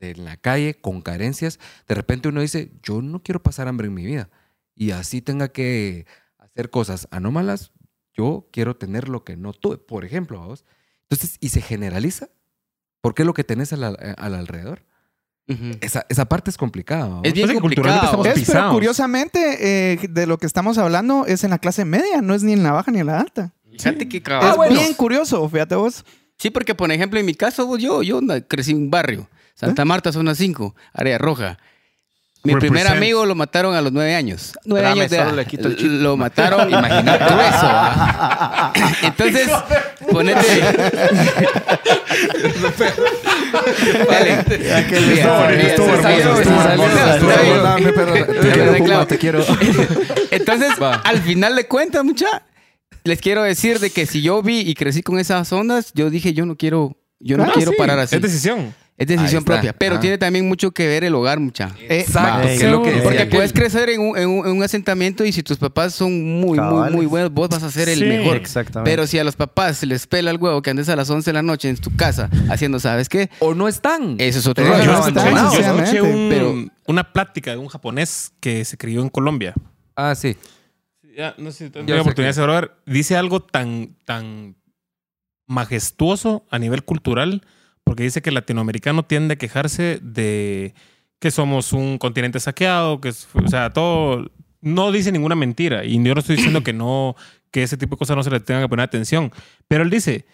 en la calle con carencias. De repente uno dice, yo no quiero pasar hambre en mi vida. Y así tenga que hacer cosas anómalas, yo quiero tener lo que no tuve, por ejemplo, vamos. Entonces, y se generaliza. ¿Por qué lo que tenés al, al alrededor? Ujú. Esa, esa parte es complicada. Es bien culturalmente complicado. estamos Es, pero curiosamente, eh, de lo que estamos hablando es en la clase media, no es ni en la baja ni en la alta. Fíjate que es cabal. bien curioso, fíjate vos. Sí, porque por ejemplo, en mi caso, yo, yo crecí en un barrio. Santa Marta, zona 5, área roja. Mi primer amigo lo mataron a los nueve años. Nueve años de solo edad. le quito el chip. Lo mataron, imagínate eso. ¿va? Entonces, ponete. Dale. Estuvo bueno, Mira, estuvo se hermoso, salió, estuvo se hermoso, salió, estuvo está bien. hermoso. Dame, pero- te Ya quiero, me Puma, clavo. te quiero. Entonces, Va. al final de cuentas, mucha, les quiero decir de que si yo vi y crecí con esas ondas, yo dije, yo no quiero, yo no Ah, quiero sí, parar así. Es decisión. Es decisión propia, pero Ah. tiene también mucho que ver el hogar, mucha. Exacto, Ey, que es lo que decía Porque puedes crecer en un, en un- en un asentamiento y si tus papás son muy, muy, Cabales. muy buenos, vos vas a ser el Sí, mejor. exactamente. Pero si a los papás se les pela el huevo que andes a las 11 de la noche en tu casa haciendo, ¿sabes qué? O no están. Eso es otro rollo. no escuché, yo escuché un- Pero- una plática de un japonés que se crió en Colombia. Ah, sí. Ya, no sé si tengo oportunidad que- de saber. Dice algo tan, tan majestuoso a nivel cultural, porque dice que el latinoamericano tiende a quejarse de que somos un continente saqueado, que es, o sea, todo, no dice ninguna mentira. Y yo no estoy diciendo que no, que ese tipo de cosas no se le tengan que poner atención. Pero él dice,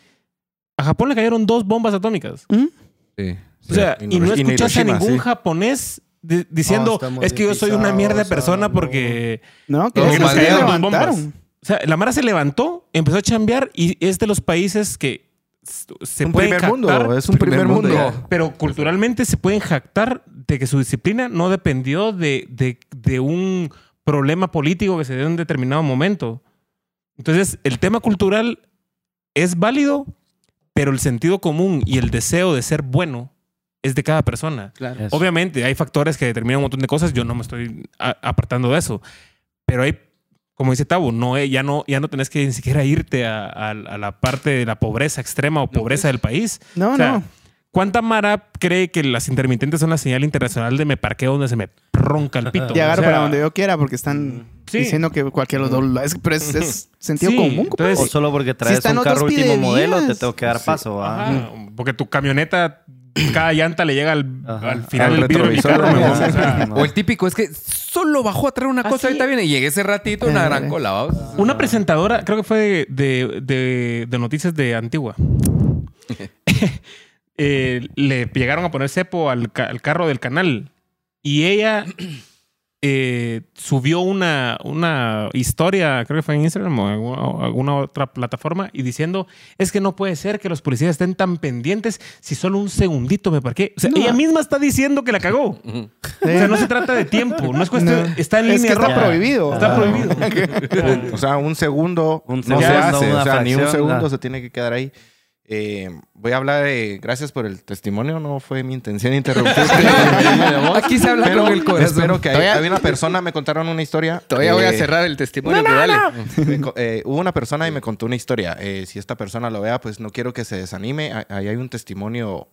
a Japón le cayeron dos bombas atómicas. Sí. O sea, Sí, y no y escuchas a ningún sí. japonés di- diciendo, es que yo soy una mierda de persona no". porque... No, que nos cayeron dos levantaron. bombas. O sea, la Mara se levantó, empezó a chambear y es de los países que se un pueden primer jactar, mundo, es un primer, primer mundo. mundo. pero culturalmente se pueden jactar de que su disciplina no dependió de, de- de un problema político que se dio en un determinado momento. Entonces, el tema cultural es válido, pero el sentido común y el deseo de ser bueno es de cada persona. Claro. Obviamente, hay factores que determinan un montón de cosas. Yo no me estoy apartando de eso. Pero hay, como dice Tabo, no, eh, ya, no, ya no tenés que ni siquiera irte a, a- a la parte de la pobreza extrema o pobreza del país. No, O sea, no. ¿Cuánta Mara cree que las intermitentes son la señal internacional de me parqueo donde se me ronca el pito? Llegar O sea, para donde yo quiera porque están Sí. diciendo que cualquier los dos. Es, pero es, es sentido Sí, común. compadre. O solo porque traes un carro último modelo, te tengo que dar paso. porque tu camioneta, cada llanta le llega al, final Al del vidrio de mi carro. o sea, No. O el típico es que solo bajó a traer una cosa, ahorita viene y llegué ese ratito, una gran cola. vamos. Una presentadora, creo que fue de, de- de- de noticias de Antigua. Eh, le llegaron a poner cepo al, al carro del canal y ella eh, subió una, una historia, creo que fue en Instagram o alguna, o alguna otra plataforma, y diciendo, es que no puede ser que los policías estén tan pendientes si solo un segundito me parqué. O sea, No. ella misma está diciendo que la cagó. O sea, no se trata de tiempo, no es cuestión, No. está en Es línea que está roja. prohibido. Está Ah. prohibido. O sea, un segundo Un no se segundo, hace. O sea, ni un segundo se tiene que quedar ahí. Eh, voy a hablar, eh, gracias por el testimonio. No fue mi intención interrumpir. Aquí se habla Pero con el corazón. Espero que Todavía- había una persona, me contaron una historia. Todavía voy a eh, cerrar el testimonio, me co- eh, hubo una persona y me contó una historia. Eh, si esta persona lo vea, pues no quiero que se desanime. Ah- Ahí hay un testimonio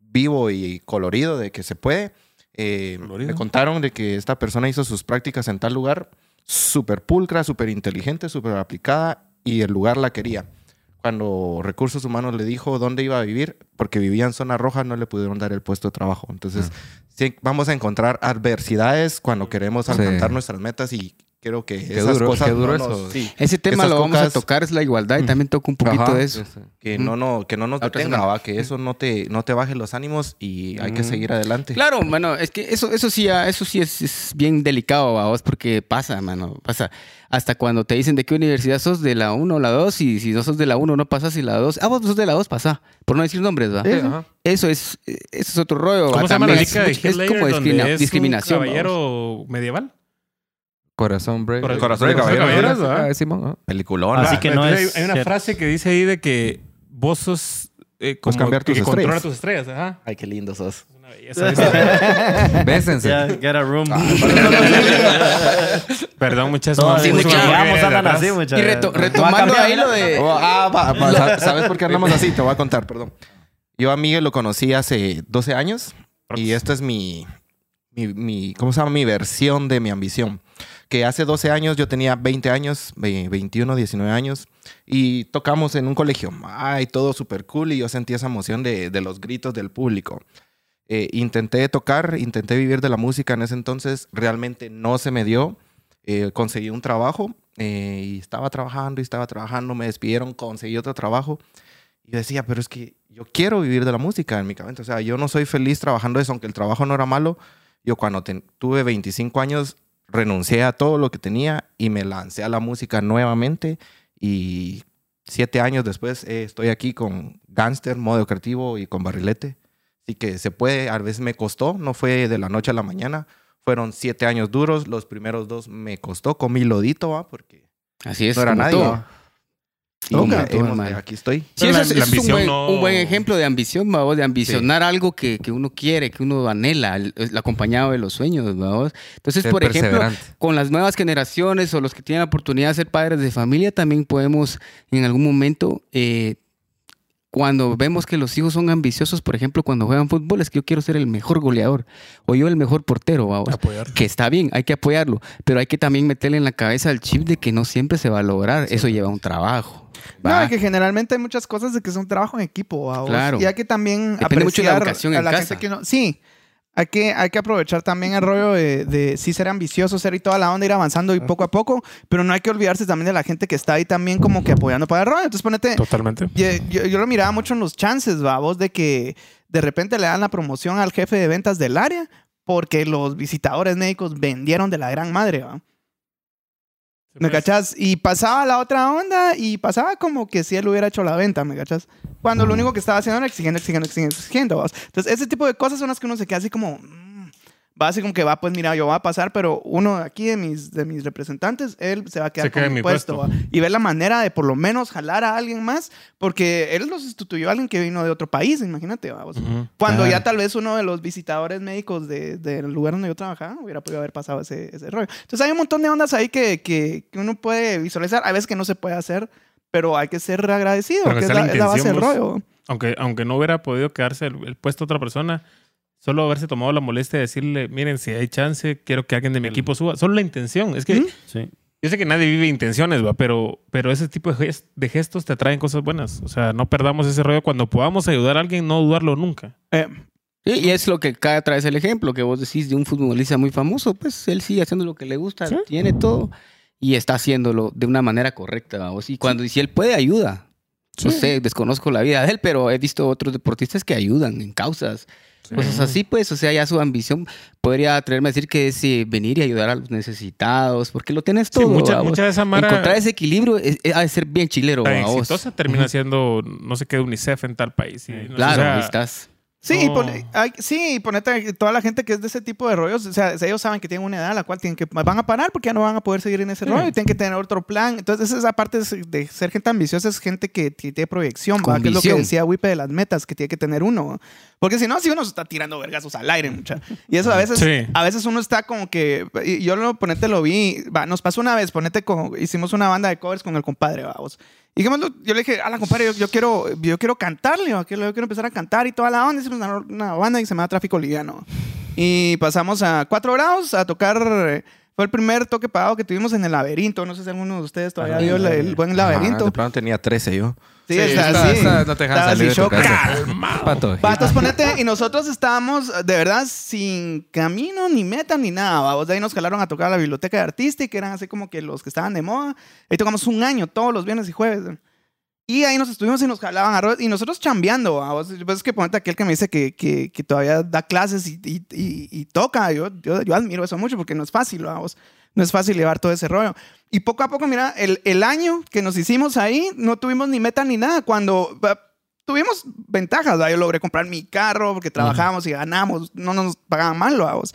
vivo y colorido de que se puede. Eh, Colorido. me contaron de que esta persona hizo sus prácticas en tal lugar, súper pulcra, súper inteligente, súper aplicada y el lugar la quería. Cuando Recursos Humanos le dijo dónde iba a vivir, porque vivía en zona roja, no le pudieron dar el puesto de trabajo. Entonces, sí, vamos a encontrar adversidades cuando queremos Sí. alcanzar nuestras metas y creo que Qué esas duro, cosas qué duro no nos- eso. sí, Ese tema lo vamos a tocar, es la igualdad y también toca un poquito Ajá. de eso. que no, no, que no nos detenga. ¿va? que eso no te, no te baje los ánimos y hay que seguir adelante. Claro, mano, es que eso, eso sí, ah, eso sí es, es bien delicado a vos porque pasa, mano, pasa. Hasta cuando te dicen de qué universidad sos, de la 1 o la 2, y si no sos de la 1 no pasas y la 2, ah, vos sos de la 2, pasa, por no decir nombres, ¿va? Sí, sí. Ajá. Eso es, eso es otro rollo. ¿Cómo ¿va? se llama la liga de es, es como donde discrimina- es un discriminación. caballero medieval? Corazón break. Cora- Corazón de Corazón de caballeros, ¿verdad? Ah, Simón, ah. Peliculón. Así ¿va? que no es hay, hay una cierto. frase que dice ahí de que vos sos eh, como Puedes cambiar tus que controla estrellas. tus estrellas. Ajá. Ay, qué lindo sos. Una belleza. Bésense. Ya, get a room. Perdón, muchachos. No, Sí, no, mucha- no, no, llegamos, no, no, andan no, así, muchachos. Y reto- retomando ahí lo de... Oh, ah, va, va, sa- ¿Sabes por qué andamos así? Te voy a contar, perdón. Yo a Miguel lo conocí hace 12 años y esta es mi, mi, mi- ¿cómo se llama? Mi versión de mi ambición. Que hace 12 años yo tenía 20 años, ve- 21, 19 años y tocamos en un colegio. Ay, todo súper cool y yo sentí esa emoción de, de los gritos del público. Eh, intenté tocar, intenté vivir de la música en ese entonces, realmente no se me dio. Eh, conseguí un trabajo eh, y estaba trabajando y estaba trabajando, me despidieron, conseguí otro trabajo y decía, pero es que yo quiero vivir de la música en mi cabeza. O sea, yo no soy feliz trabajando eso, aunque el trabajo no era malo. Yo cuando tuve 25 años renuncié a todo lo que tenía y me lancé a la música nuevamente y siete años después eh, estoy aquí con Gangster, Modo Creativo y con Barrilete. Así que se puede, a veces me costó, no fue de la noche a la mañana, fueron siete años duros, los primeros dos me costó, comí lodito, ¿va? porque Así es. no era nadie. ¿Va? Y todo, aquí estoy. Sí, Pero eso la- es, la eso es un, buen, no- un buen ejemplo de ambición, vamos, de ambicionar algo que, que uno quiere, que uno anhela, el, el acompañado de los sueños, vamos. Entonces, Ser por ejemplo, con las nuevas generaciones o los que tienen la oportunidad de ser padres de familia, también podemos en algún momento, eh, cuando vemos que los hijos son ambiciosos, por ejemplo, cuando juegan fútbol, es que yo quiero ser el mejor goleador o yo el mejor portero, vamos. Que está bien, hay que apoyarlo, pero hay que también meterle en la cabeza el chip de que no siempre se va a lograr. Eso lleva un trabajo. No, ¿va? y que generalmente hay muchas cosas de que es un trabajo en equipo. Claro. Y hay que también Depende mucho de la educación a en la casa. gente que uno- Sí, hay que, hay que aprovechar también el rollo de, de sí ser ambicioso, ser y toda la onda, ir avanzando y poco a poco, pero no hay que olvidarse también de la gente que está ahí también como que apoyando para el rollo. Entonces ponete, Totalmente. yo, yo- yo lo miraba mucho en los chances, va, vos, de que de repente le dan la promoción al jefe de ventas del área porque los visitadores médicos vendieron de la gran madre, va. ¿Me cachas? Y pasaba la otra onda y pasaba como que si él hubiera hecho la venta, ¿me cachas? Cuando lo único que estaba haciendo era exigiendo, exigiendo, exigiendo, exigiendo. Entonces, ese tipo de cosas son las que uno se queda así como... Va así como que va, pues mira, yo voy a pasar, pero uno aquí de mis, de mis representantes, él se va a quedar Se con queda mi en mi puesto. puesto. Y ver la manera de por lo menos jalar a alguien más, porque él lo sustituyó a alguien que vino de otro país, imagínate. ¿va? O sea, Ujú. Cuando ya Claro. tal vez uno de los visitadores médicos de- del lugar donde yo trabajaba hubiera podido haber pasado ese, ese rollo. Entonces hay un montón de ondas ahí que, que, que uno puede visualizar. Hay veces que no se puede hacer, pero hay que ser agradecido, Pero que es la, la base del rollo. Aunque, aunque no hubiera podido quedarse el, el puesto a otra persona, solo haberse tomado la molestia de decirle, miren, si hay chance, quiero que alguien de mi equipo suba. Solo la intención. Es que ¿Mm? Sí. yo sé que nadie vive intenciones, ¿va? Pero, pero ese tipo de, gest- de gestos te atraen cosas buenas. O sea, no perdamos ese rollo. Cuando podamos ayudar a alguien, no dudarlo nunca. Eh, Sí, y es lo que cada traes el ejemplo que vos decís de un futbolista muy famoso, pues él sigue haciendo lo que le gusta, Sí. tiene todo y está haciéndolo de una manera correcta. vamos. Y cuando y si él puede, ayuda. No sé, desconozco la vida de él, pero he visto otros deportistas que ayudan en causas, cosas así, pues, o sea, ya su ambición podría atreverme a decir que es eh, venir y ayudar a los necesitados, porque lo tienes Sí, todo. mucha, de esa mara Encontrar ese equilibrio es- es- ha de ser bien chilero. vamos. exitosa termina siendo no sé qué UNICEF en tal país. y no sé, Claro, o sea, estás. Sí, y hay- sí, y ponete toda la gente que es de ese tipo de rollos, o sea, ellos saben que tienen una edad a la cual tienen que, van a parar porque ya no van a poder seguir en ese Sí. rollo y tienen que tener otro plan. Entonces, esa parte de- ser gente ambiciosa es gente que, que tiene proyección. Con que es lo que decía Wipe de las metas, que tiene que tener uno. Porque si no, si uno se está tirando vergazos al aire, mucha. Y eso a veces, Sí. a veces uno está como que, yo lo, ponete, lo vi, va, nos pasó una vez, ponete, como, hicimos una banda de covers con el compadre, vamos. Y dijimos, yo le dije, a la compadre, yo, quiero, yo quiero cantarle, yo quiero, yo quiero empezar a cantar y toda la banda. Hicimos una, una banda y se llama Tráfico Liviano. Y pasamos a cuatro grados a tocar. Fue el primer toque pagado que tuvimos en el laberinto. No sé si alguno de ustedes todavía vio el, el buen Ajá, laberinto. de pronto tenía 13 yo. Sí, Sí, está está- así. está- no te dejan salir de tu. Pato. Patos, ponete, y nosotros estábamos, de verdad, sin camino, ni meta, ni nada. Vamos, de ahí nos jalaron a tocar a la biblioteca de artística, que eran así como que los que estaban de moda. Ahí tocamos un año, todos los viernes y jueves. Y ahí nos estuvimos y nos jalaban a ro- y nosotros chambeando. vamos. Pues es que ponete aquel que me dice que, que, que todavía da clases y, y, y- y toca. Yo, yo, yo admiro eso mucho porque no es fácil, vamos. No es fácil llevar todo ese rollo. Y poco a poco, mira, el, el año que nos hicimos ahí, no tuvimos ni meta ni nada. Cuando tuvimos ventajas, ¿va? yo logré comprar mi carro porque trabajábamos y ganamos, no nos pagaban mal, vamos.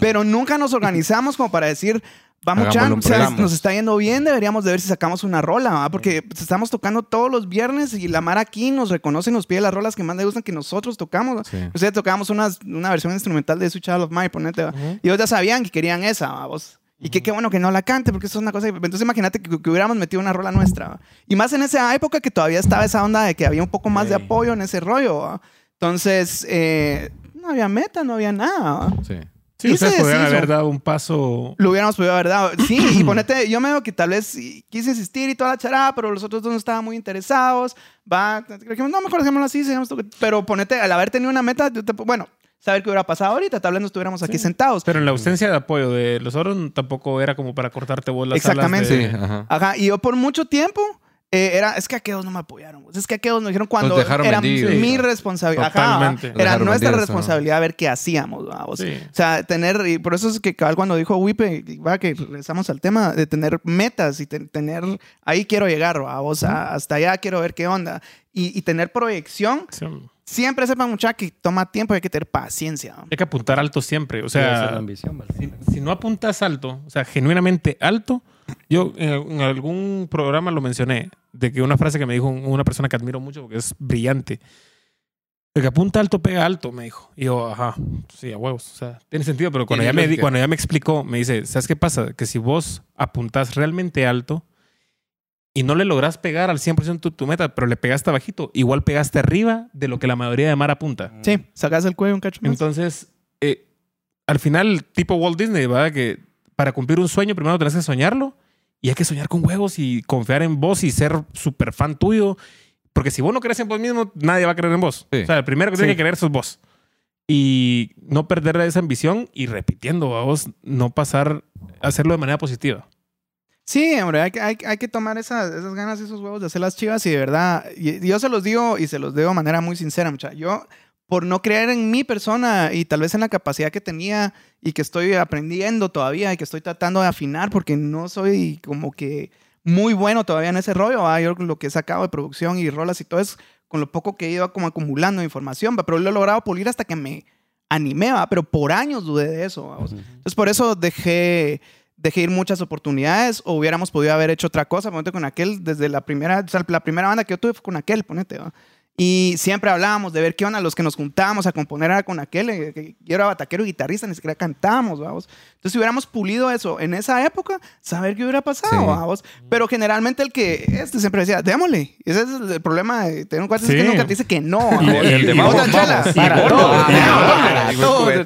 Pero nunca nos organizamos como para decir, vamos, Chan, o sea, nos está yendo bien, deberíamos de ver si sacamos una rola, ¿va? porque pues, estamos tocando todos los viernes y la Mara aquí nos reconoce y nos pide las rolas que más le gustan que nosotros tocamos. Sí. Ustedes tocábamos una, una versión instrumental de Switch Child of Mine, ponete, ¿va? y ellos ya sabían que querían esa, vamos. Y que qué bueno que no la cante, porque eso es una cosa. Entonces, imagínate que, que hubiéramos metido una rola nuestra. ¿va? Y más en esa época que todavía estaba esa onda de que había un poco más de apoyo en ese rollo. ¿va? Entonces, eh, no había meta, no había nada. ¿va? Sí. Sí, Sí ustedes se podrían haber dado un paso. Lo hubiéramos podido haber dado. Sí, y ponete, yo me veo que tal vez quise insistir y toda la charada, pero los otros dos no estaban muy interesados. Va, dijimos, no, mejor dejémoslo así, Pero ponete, al haber tenido una meta, yo te- bueno, saber qué hubiera pasado ahorita, tal vez no estuviéramos aquí sentados. Pero en la ausencia de apoyo de los otros tampoco era como para cortarte vos las Exactamente. alas Sí, de- ajá. Ajá, y yo por mucho tiempo eh, era, es que aquellos no me apoyaron. Es que aquellos nos dijeron cuando Nos era vendidos. mi responsabilidad. Ajá. Era nuestra vendidos, responsabilidad ver qué hacíamos. vamos. Sí. O sea, tener, y por eso es que cabal cuando dijo Wipe, va que regresamos al tema de tener metas y te- tener, ahí quiero llegar, vamos, a- hasta allá quiero ver qué onda. Y, y tener proyección, Sí. siempre sepan mucha que toma tiempo y hay que tener paciencia. ¿no? Hay que apuntar alto siempre. O Esa es la sea, ambición, si, si no apuntas alto, o sea, genuinamente alto, yo en, algún programa lo mencioné, de que una frase que me dijo un- una persona que admiro mucho, porque es brillante. El que apunta alto pega alto, me dijo. Y yo, ajá, sí, a huevos. O sea, tiene sentido, pero cuando ya, me, cuando ya me explicó, me dice, ¿sabes qué pasa? Que si vos apuntás realmente alto y no le lográs pegar al 100% tu, tu meta, pero le pegaste bajito, igual pegaste arriba de lo que la mayoría de mar apunta. Sí, sacas el cuello un cacho más. Entonces, eh, al final, tipo Walt Disney, ¿verdad? Que para cumplir un sueño primero tenés que soñarlo y hay que soñar con huevos y confiar en vos y ser súper fan tuyo. Porque si vos no crees en vos mismo, nadie va a creer en vos. Sí. O sea, el primero que tiene Sí. que creer sos vos. Y no perder esa ambición y repitiendo a vos, no pasar a hacerlo de manera positiva. Sí, hombre, hay, que- hay, hay que tomar esas, esas ganas y esos huevos de hacer las chivas y de verdad, y yo se los digo y se los digo de manera muy sincera, muchachos. Yo, por no creer en mi persona y tal vez en la capacidad que tenía y que estoy aprendiendo todavía y que estoy tratando de afinar porque no soy como que muy bueno todavía en ese rollo, ¿va? yo lo que he sacado de producción y rolas y todo es con lo poco que he ido como acumulando información, ¿va? pero lo he logrado pulir hasta que me animé, ¿va? pero por años dudé de eso. Entonces por eso dejé, dejé ir muchas oportunidades o hubiéramos podido haber hecho otra cosa, ponete con aquel, desde la primera, o sea, la primera banda que yo tuve fue con aquel, ponete, ¿va? Y siempre hablábamos de ver qué onda, los que nos juntábamos a componer era con aquel, eh, que yo era bataquero y guitarrista, ni siquiera cantábamos, vamos. Entonces, si hubiéramos pulido eso en esa época, saber qué hubiera pasado, Sí. vamos. Pero generalmente el que, este siempre decía, démosle. Ese es el problema de tener un cuate, es que Sí. nunca te dice que no. Y- el de vamos.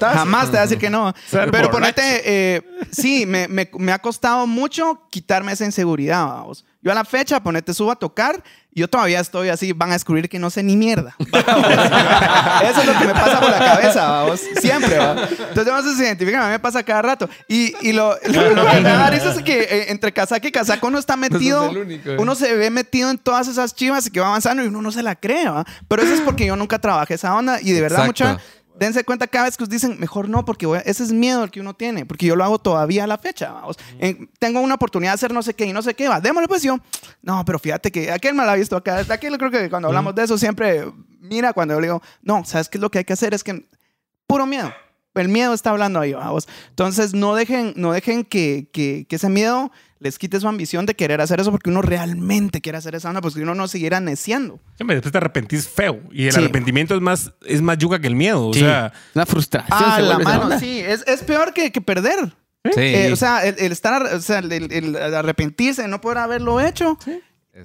Jamás te va a decir que no. Pero ponete, eh, sí, me, me- me ha costado mucho quitarme esa inseguridad, vamos. Yo a la fecha, ponete, subo a tocar y yo todavía estoy así, van a descubrir que no sé ni mierda. Eso es lo que me pasa por la cabeza, vamos. Siempre, ¿va? Entonces, si se identifican, a mí me pasa cada rato. Y, y lo, lo- lo que me da risa es que eh, entre casaca y casaca uno está metido, el único, ¿eh? uno se ve metido en todas esas chivas y que va avanzando y uno no se la cree, ¿va? Pero eso es porque yo nunca trabajé esa onda y de verdad, Exacto. mucha dense cuenta cada vez que os dicen, mejor no, porque voy a- ese es miedo el que uno tiene, porque yo lo hago todavía a la fecha. vamos. En- tengo una oportunidad de hacer no sé qué y no sé qué, va, démosle pues yo. No, pero fíjate que aquel me lo ha visto acá. Aquel creo que cuando hablamos de eso siempre, mira, cuando yo le digo, no, ¿sabes qué es lo que hay que hacer? Es que puro miedo. El miedo está hablando ahí, vamos. Entonces, no dejen, no dejen que, que, que ese miedo les quite su ambición de querer hacer eso porque uno realmente quiere hacer esa onda, pues que uno no siguiera. Siempre después te arrepentís feo. Y el Sí. arrepentimiento es más, es más yuca que el miedo. O Sí. sea, Una frustración. Ah, se la mano, sí. Es, es peor que, que perder. Sí. Eh, o sea, el, el estar, o sea, el, el- el arrepentirse de no poder haberlo hecho,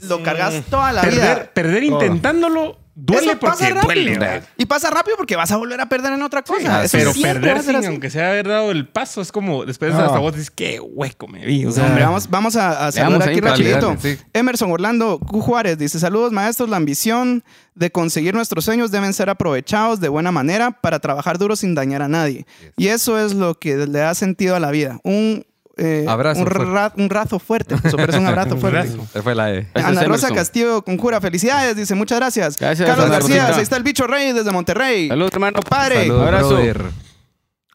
lo cargas toda la perder, vida. perder intentándolo duele Eso pasa porque rápido. duele. Y pasa rápido porque vas a volver a perder en otra cosa. ah, Eso Pero siempre va perder a ser sin, así. aunque sea haber dado el paso, es como después No. hasta vos dices, qué hueco me vi. O sea, Hombre, vamos, vamos a, a saludar aquí rapidito. sí. Emerson Orlando Q. Juárez dice, saludos maestros, la ambición de conseguir nuestros sueños deben ser aprovechados de buena manera para trabajar duro sin dañar a nadie. Y eso es lo que le da sentido a la vida. Un, eh, Abrazo un, ra- un razo fuerte. Eso, pero es un abrazo fuerte. fue la E. Ana Rosa. Castillo Conjura, felicidades, dice muchas gracias. Gracias, Carlos García, ahí está el bicho rey desde Monterrey. Salud, hermano. Padre. Saludos, abrazo. brother.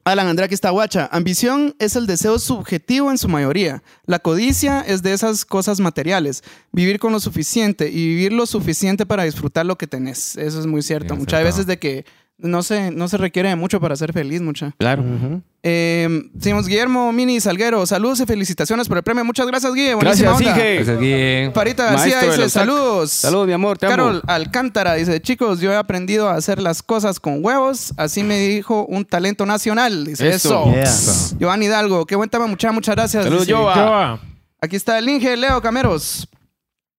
Alan Andrea, aquí está guacha. Ambición es el deseo subjetivo en su mayoría. La codicia es de esas cosas materiales. Vivir con lo suficiente y vivir lo suficiente para disfrutar lo que tenés. Eso es muy cierto. Bien Muchas veces de que no se, no se requiere de mucho para ser feliz, mucha. Claro. Eh, seguimos Guillermo Mini Salguero. Saludos y felicitaciones por el premio. Muchas gracias, Guille. Buenísima Gracias, onda. Pues aquí, Farita García dice saludos. Saludos, mi amor. Te amo. Carol Alcántara dice, chicos, yo he aprendido a hacer las cosas con huevos. Así me dijo un talento nacional. Dice Eso. eso. Yeah. Joan Hidalgo, qué buen tema, muchas, muchas gracias. Saludos. Joa. Aquí está el Inge Leo Cameros.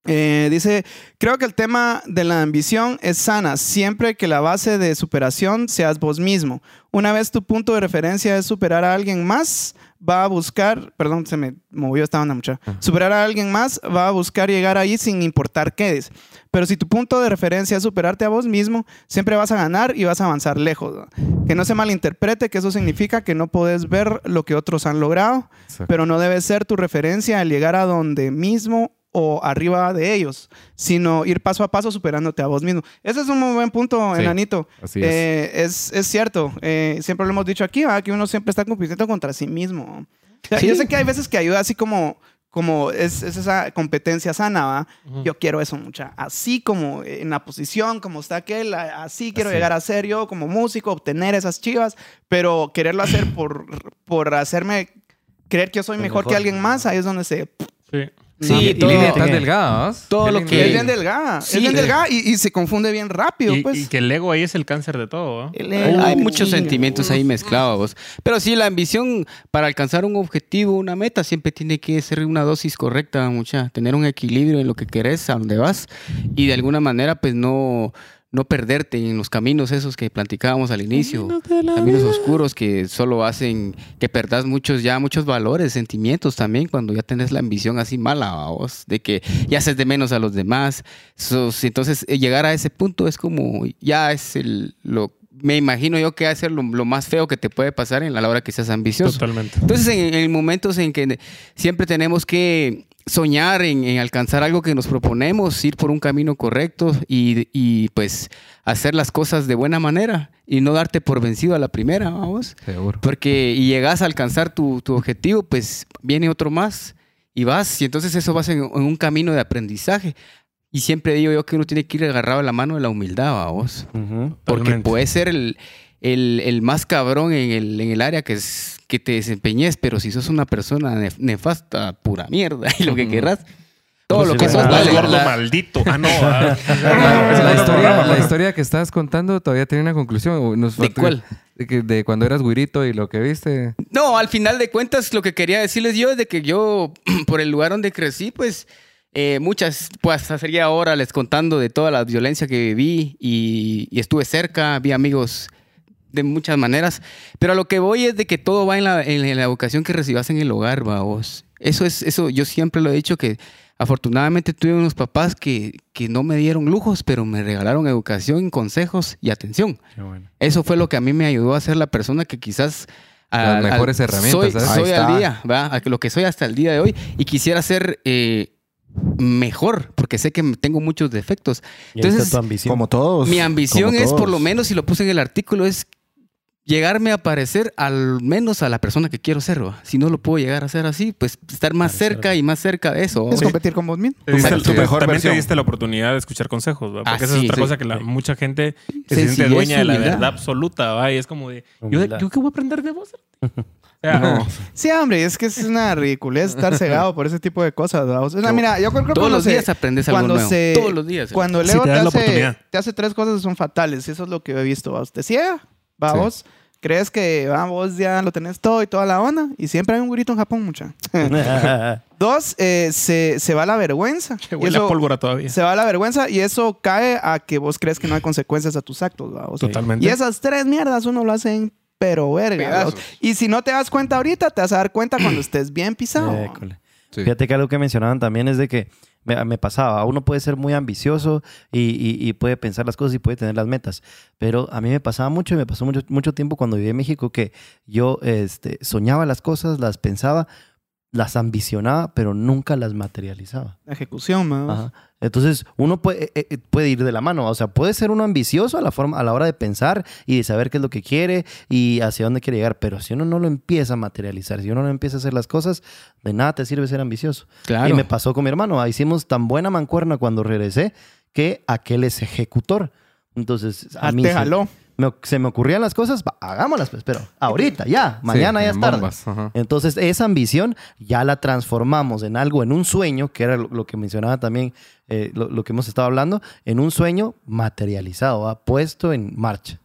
Eh, dice, creo que el tema de la ambición es sana siempre que la base de superación seas vos mismo. Una vez tu punto de referencia es superar a alguien más, va a buscar, perdón, se me movió esta onda mucha, superar a alguien más, va a buscar llegar ahí sin importar qué es. Pero si tu punto de referencia es superarte a vos mismo, siempre vas a ganar y vas a avanzar lejos. Que no se malinterprete que eso significa que no puedes ver lo que otros han logrado, Exacto. pero no debe ser tu referencia al llegar a donde mismo o arriba de ellos, sino ir paso a paso superándote a vos mismo. Ese es un muy buen punto, Sí, Enanito. así es. Eh, es. es cierto, eh, siempre lo hemos dicho aquí, ¿verdad? que uno siempre está compitiendo contra sí mismo. Sí. Yo sé que hay veces que ayuda así como, como es, es esa competencia sana, ¿va? Yo quiero eso mucha. Así como en la posición, como está aquel, a- así quiero llegar a ser yo como músico, obtener esas chivas, pero quererlo hacer por, por hacerme creer que yo soy mejor, mejor. que alguien más, ahí es donde se... Sí. Sí, Y todo- línea tan delgada, ¿vas? todo lo que- Es bien delgada, Sí, es bien eh. delgada y, y se confunde bien rápido, Y, pues. y que el ego ahí es el cáncer de todo. ¿ah? El Hay, ego, hay muchos sentimientos ahí mezclados. Pero sí, la ambición para alcanzar un objetivo, una meta, siempre tiene que ser una dosis correcta, mucha. Tener un equilibrio en lo que querés, a dónde vas. Y de alguna manera, pues no, no perderte en los caminos esos que platicábamos al inicio. Caminos oscuros que solo hacen que perdas muchos, ya muchos valores, sentimientos también, cuando ya tenés la ambición así mala a vos, de que ya haces de menos a los demás. So, entonces, eh, llegar a ese punto es como, ya es el, lo, me imagino yo que va a ser lo, lo más feo que te puede pasar en la hora que seas ambicioso. Totalmente. Entonces, en, en momentos en que siempre tenemos que soñar en, en alcanzar algo que nos proponemos, ir por un camino correcto y, y, pues hacer las cosas de buena manera y no darte por vencido a la primera, vamos. Seguro. Porque y llegas a alcanzar tu, tu objetivo, pues viene otro más y vas y entonces eso vas en, en un camino de aprendizaje. Y siempre digo yo que uno tiene que ir agarrado a la mano de la humildad, vamos. Ujú. Porque Totalmente. puede ser el, el, el más cabrón en el, en el área que, es, que te desempeñes, pero si sos una persona nef- nefasta, pura mierda, y lo que querrás, todo Pues lo sí, que sos vale. gordo la- maldito. Ah, no. ah. La, Ese historia, la historia que estabas contando todavía tiene una conclusión. Nos ¿De cuál? De, de cuando eras güirito y lo que viste. No, al final de cuentas, lo que quería decirles yo es de que yo, por el lugar donde crecí, pues eh, muchas, pues sería ahora les contando de toda la violencia que viví y, y estuve cerca, vi amigos de muchas maneras, pero a lo que voy es de que todo va en la, en la educación que recibas en el hogar, va vos. Eso es, eso yo siempre lo he dicho que afortunadamente tuve unos papás que, que no me dieron lujos, pero me regalaron educación, consejos y atención. Qué bueno. Eso fue lo que a mí me ayudó a ser la persona que quizás... Las mejores herramientas, Soy, ¿sabes? soy al día, ¿va? A lo que soy hasta el día de hoy. Y quisiera ser eh, mejor, porque sé que tengo muchos defectos. Entonces, tu ambición. Como todos. mi ambición es, por lo menos, y lo puse en el artículo, es llegarme a parecer al menos a la persona que quiero ser. ¿va? Si no lo puedo llegar a ser así, pues estar más cerca y más cerca de eso. Es competir con vos mismo. Te diste- Tu tú mejor también versión. te diste la oportunidad de escuchar consejos, ¿va? Porque Ah, esa es sí, otra sí. cosa que la, mucha gente se siente dueña de la verdad absoluta, ¿va? Y es como de, ¿yo. ¿yo qué voy a aprender de vos? Sí, hombre, es que es una ridiculez estar cegado por ese tipo de cosas. O sea, mira, yo creo que Todos los se- días aprendes algo cuando nuevo. se- Todos los días. Cuando el Si te hace, oportunidad. te hace tres cosas que son fatales. Eso es lo que he visto. ¿va? Te ciega, va Sí. vos. Crees que va, vos ya lo tenés todo y toda la onda. Y siempre hay un gurito en Japón, mucha. Dos, eh, se, se va la vergüenza. que Y huele a pólvora todavía. se va la vergüenza y eso cae a que vos crees que no hay consecuencias a tus actos. ¿va? vos? Totalmente. Y esas tres mierdas uno lo hace en pero verga. Y si no te das cuenta ahorita, te vas a dar cuenta cuando estés bien pisado. Fíjate que algo que mencionaban también es de que me, me pasaba, uno puede ser muy ambicioso y, y- y puede pensar las cosas y puede tener las metas, pero a mí me pasaba mucho y me pasó mucho, mucho tiempo cuando viví en México que yo este, soñaba las cosas, las pensaba, las ambicionaba, pero nunca las materializaba. La ejecución, ¿va? Entonces, uno puede, eh, eh, puede ir de la mano. O sea, puede ser uno ambicioso a la, forma, a la hora de pensar y de saber qué es lo que quiere y hacia dónde quiere llegar. Pero si uno no lo empieza a materializar, si uno no empieza a hacer las cosas, de nada te sirve ser ambicioso. Claro. Y me pasó con mi hermano. Ah, Hicimos tan buena mancuerna cuando regresé que aquel es ejecutor. Entonces, a Ah, mí te se- jaló. Me- se me ocurrían las cosas, hagámoslas, pues, pero ahorita, ya, mañana Sí, ya es tarde. ajá. Entonces, esa ambición ya la transformamos en algo, en un sueño, que era lo, lo que mencionaba también, eh, lo, lo que hemos estado hablando, en un sueño materializado, ¿va? puesto en marcha.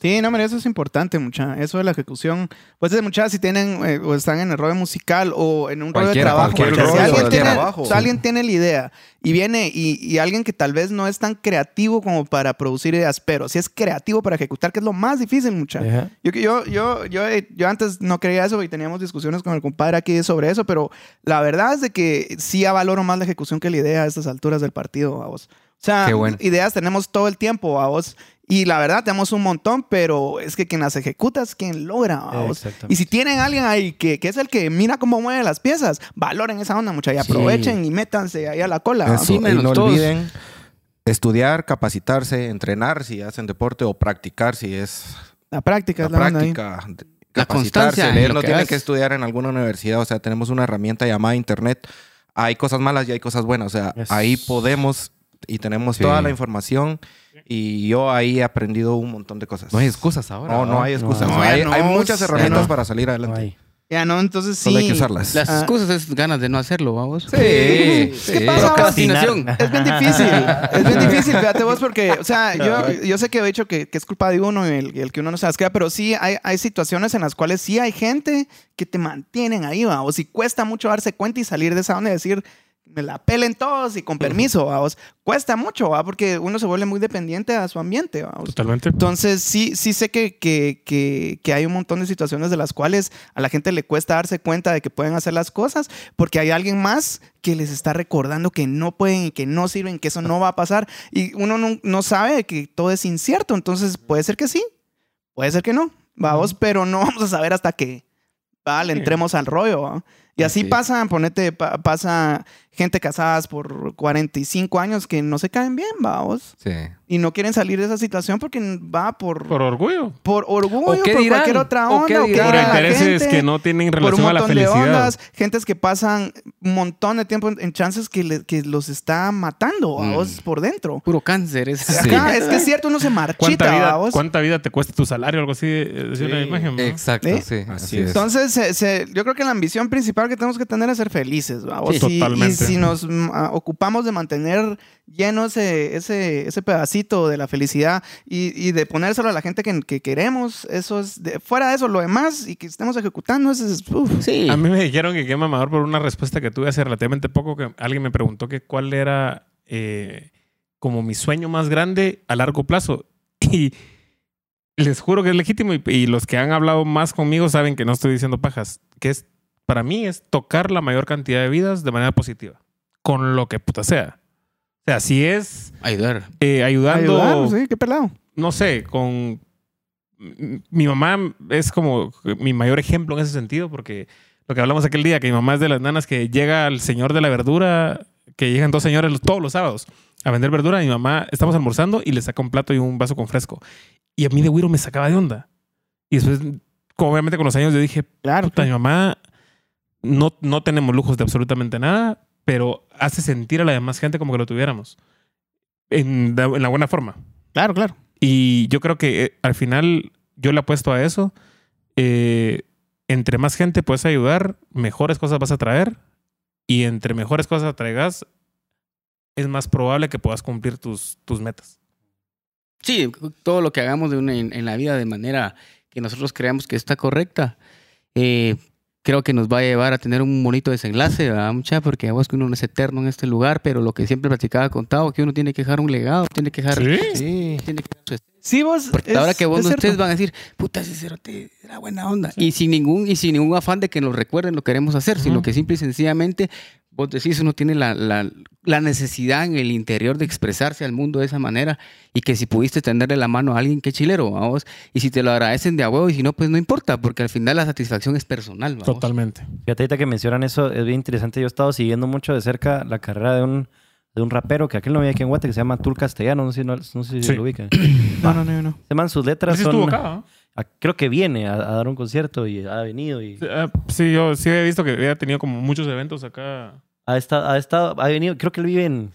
Sí, no, hombre, eso es importante, mucha. Eso de la ejecución. Pues de muchas si tienen eh, o están en el rollo musical o en un rollo de trabajo. si alguien, tiene, trabajo. alguien tiene la idea y viene y, y alguien que tal vez no es tan creativo como para producir ideas, pero si es creativo para ejecutar, que es lo más difícil, mucha. Yo, yo, yo, yo, eh, yo antes no creía eso y teníamos discusiones con el compadre aquí sobre eso, pero la verdad es de que sí valoro más la ejecución que la idea a estas alturas del partido, a vos. O sea, Qué bueno. ideas tenemos todo el tiempo a vos Y la verdad, tenemos un montón, pero es que quien las ejecuta es quien logra. Y si tienen alguien ahí que, que es el que mira cómo mueve las piezas, valoren esa onda, muchachos. Y Sí. aprovechen y métanse ahí a la cola. vamos. Eso, Sí, y no todos. olviden estudiar, capacitarse, entrenar si hacen deporte o practicar si es La práctica la es la onda ahí. práctica. de- La capacitarse, leer, no tienen hagas. que estudiar en alguna universidad, o sea, tenemos una herramienta llamada internet. Hay cosas malas y hay cosas buenas, o sea, Es- ahí podemos y tenemos Sí. toda la información y yo ahí he aprendido un montón de cosas. No hay excusas ahora. No, no hay excusas. No, hay, hay muchas herramientas no. para salir No adelante. hay. Ya no, entonces sí. Solo hay que usarlas. Las Ah. excusas es ganas de no hacerlo, vamos. Sí, ¿Qué sí. pasa? Procrastinación. Es bien difícil. Es bien difícil, fíjate vos, porque, o sea, yo, yo sé que he dicho que, que es culpa de uno y el, el que uno no se las queda, pero sí hay, hay situaciones en las cuales sí hay gente que te mantienen ahí, va. O si cuesta mucho darse cuenta y salir de esa onda y decir, me la pelen todos y con permiso, va. vos. Cuesta mucho, va, porque uno se vuelve muy dependiente a su ambiente, va. vos. Totalmente. Entonces, sí, sí sé que, que, que, que hay un montón de situaciones de las cuales a la gente le cuesta darse cuenta de que pueden hacer las cosas porque hay alguien más que les está recordando que no pueden y que no sirven, que eso no va a pasar. Y uno no, no sabe que todo es incierto. Entonces, puede ser que sí, puede ser que no, vamos, pero no vamos a saber hasta que va, le entremos al rollo. ¿va? Y así pasa, ponete, pa- pasa gente casadas por 45 años que no se caen bien, vamos. Sí. Y no quieren salir de esa situación porque va por, Por orgullo. por orgullo, ¿O qué por dirán? cualquier otra ¿O onda, o qué dirán? Por intereses gente, que no tienen por un relación a la de felicidad. ondas, gentes que pasan un montón de tiempo en, chances que, le- que los está matando a Mm. vos por dentro. Puro cáncer. Es Sí. Acá, es que es cierto, uno se ¿Cuánta marchita, vida, ¿va vos? ¿Cuánta vida te cuesta tu salario? Algo así. eh, Es una Sí. imagen. ¿no? Exacto, ¿Eh? sí. Así Así es. Entonces, se- se- yo creo que la ambición principal que tenemos que tener es ser felices. ¿va? O Sí, totalmente. Y si nos mm, ah, ocupamos de mantener lleno ese, ese, ese pedacito de la felicidad y, y de ponérselo a la gente que, que queremos, eso es. de- fuera de eso, lo demás y que estemos ejecutando, eso es. uf. Sí. A mí me dijeron que qué mamador por una respuesta que tuve hace relativamente poco que alguien me preguntó que cuál era eh, como mi sueño más grande a largo plazo. Y les juro que es legítimo y, y los que han hablado más conmigo saben que no estoy diciendo pajas. Que es, para mí es tocar la mayor cantidad de vidas de manera positiva. Con lo que puta sea. O sea, si es Ayudar. eh, ayudando Ayudar, sí, qué pelado. no sé, con... Mi mamá es como mi mayor ejemplo en ese sentido, porque lo que hablamos aquel día, que mi mamá es de las nanas que llega al señor de la verdura, que llegan dos señores todos los sábados a vender verdura. Mi mamá, estamos almorzando y le saca un plato y un vaso con fresco. Y a mí de güiro me sacaba de onda. Y después, obviamente con los años, yo dije, Claro. puta, mi mamá, no, no tenemos lujos de absolutamente nada, pero hace sentir a la demás gente como que lo tuviéramos. En, en la buena forma. Claro, claro. Y yo creo que eh, al final yo le apuesto a eso. Eh, entre más gente puedes ayudar, mejores cosas vas a traer. Y entre mejores cosas traigas, es más probable que puedas cumplir tus, tus metas. Sí, todo lo que hagamos de una- en, en la vida de manera que nosotros creamos que está correcta, eh, creo que nos va a llevar a tener un bonito desenlace, ¿verdad, mucha? Porque vos que uno no es eterno en este lugar, pero lo que siempre platicaba contado, que uno tiene que dejar un legado, tiene que dejar... Sí. Tiene que dejar su Sí, vos. Porque es- ahora que vos no estés van a decir, puta, ese cerote era buena onda. Y sin ningún, y sin ningún afán de que nos recuerden lo que queremos hacer, sino que simple y sencillamente vos decís, uno tiene la, la, la necesidad en el interior de expresarse al mundo de esa manera y que si pudiste tenderle la mano a alguien, qué chilero, vamos. Y si te lo agradecen de a huevo y si no, pues no importa, porque al final la satisfacción es personal, vamos. Totalmente. Fíjate ahorita que mencionan eso, es bien interesante. Yo he estado siguiendo mucho de cerca la carrera de un, de un rapero que aquel no había aquí en Guate, que se llama Tul Castellano, no sé si, no, no sé si Sí. lo ubican. No, no, no, no. Se man, sus letras Ese son... estuvo acá, ¿no? a- creo que viene a, a dar un concierto y ha venido y Sí, ah, Sí, yo sí he visto que había tenido como muchos eventos acá. ha estado, ha estado, ha venido, creo que él vive en,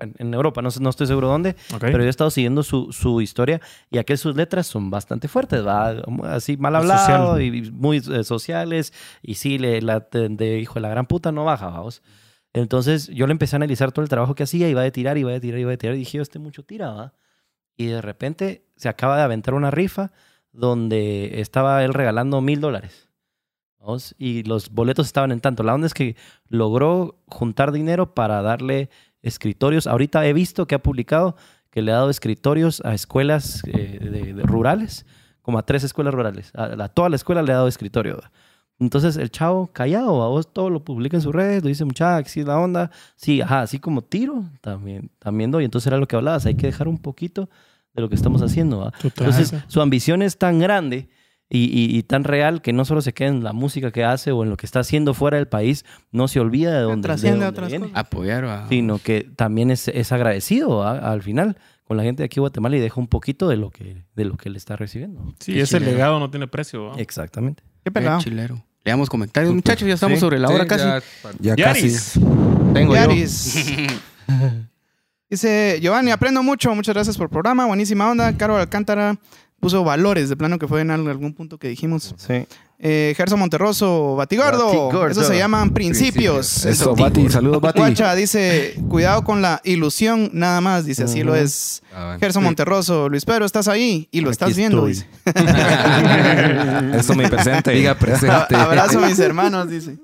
en, en Europa, no, sé- no estoy seguro dónde, pero yo he estado siguiendo su, su historia y aquel sus letras son bastante fuertes, va así mal Social. hablado y muy eh, sociales y sí, le, la, de, de hijo de la gran puta no baja, vamos. Entonces yo le empecé a analizar todo el trabajo que hacía, iba de tirar, iba de tirar, iba de tirar y dije, este mucho tira, ¿va? Y de repente se acaba de aventar una rifa donde estaba él regalando mil dólares. Y los boletos estaban en tanto. La onda es que logró juntar dinero para darle escritorios. Ahorita he visto que ha publicado que le ha dado escritorios a escuelas eh, de- rurales, como a tres escuelas rurales. A, toda la escuela le ha dado escritorio. Entonces el chavo callado, a vos todo lo publica en sus redes, lo dice muchacha, sí es la onda. Sí, ajá, así como tiro, también, también doy. Entonces era lo que hablabas, hay que dejar un poquito de lo que estamos haciendo. Entonces, su ambición es tan grande y, y- y tan real que no solo se queda en la música que hace o en lo que está haciendo fuera del país, no se olvida de dónde, de dónde otras viene, cosas. Apoyar sino que también es, es agradecido al final con la gente de aquí de Guatemala y deja un poquito de lo que, de lo que le está recibiendo. Sí, Qué ese legado no tiene precio. Exactamente. Qué Qué pelado. chilero. Le damos comentarios, muchachos, ya estamos Sí. sobre la hora Sí, casi. Ya, ya casi. Yaris. Tengo yo. Yaris. Dice Giovanni, aprendo mucho. Muchas gracias por el programa. Buenísima onda. Caro Alcántara puso valores de plano que fue en al- algún punto que dijimos. Sí. Eh, Gerson Monterroso, Batigordo. Batigordo. Eso se llaman principios. Eso, Eso. Bati, saludos, Bati. Guacha dice, cuidado con la ilusión nada más. Dice, así lo es. Ah. Gerson Monterroso, Luis Pedro, estás ahí y lo Aquí estás viendo. Dice. Eso me presente. Diga presente. Abrazo a mis hermanos, dice.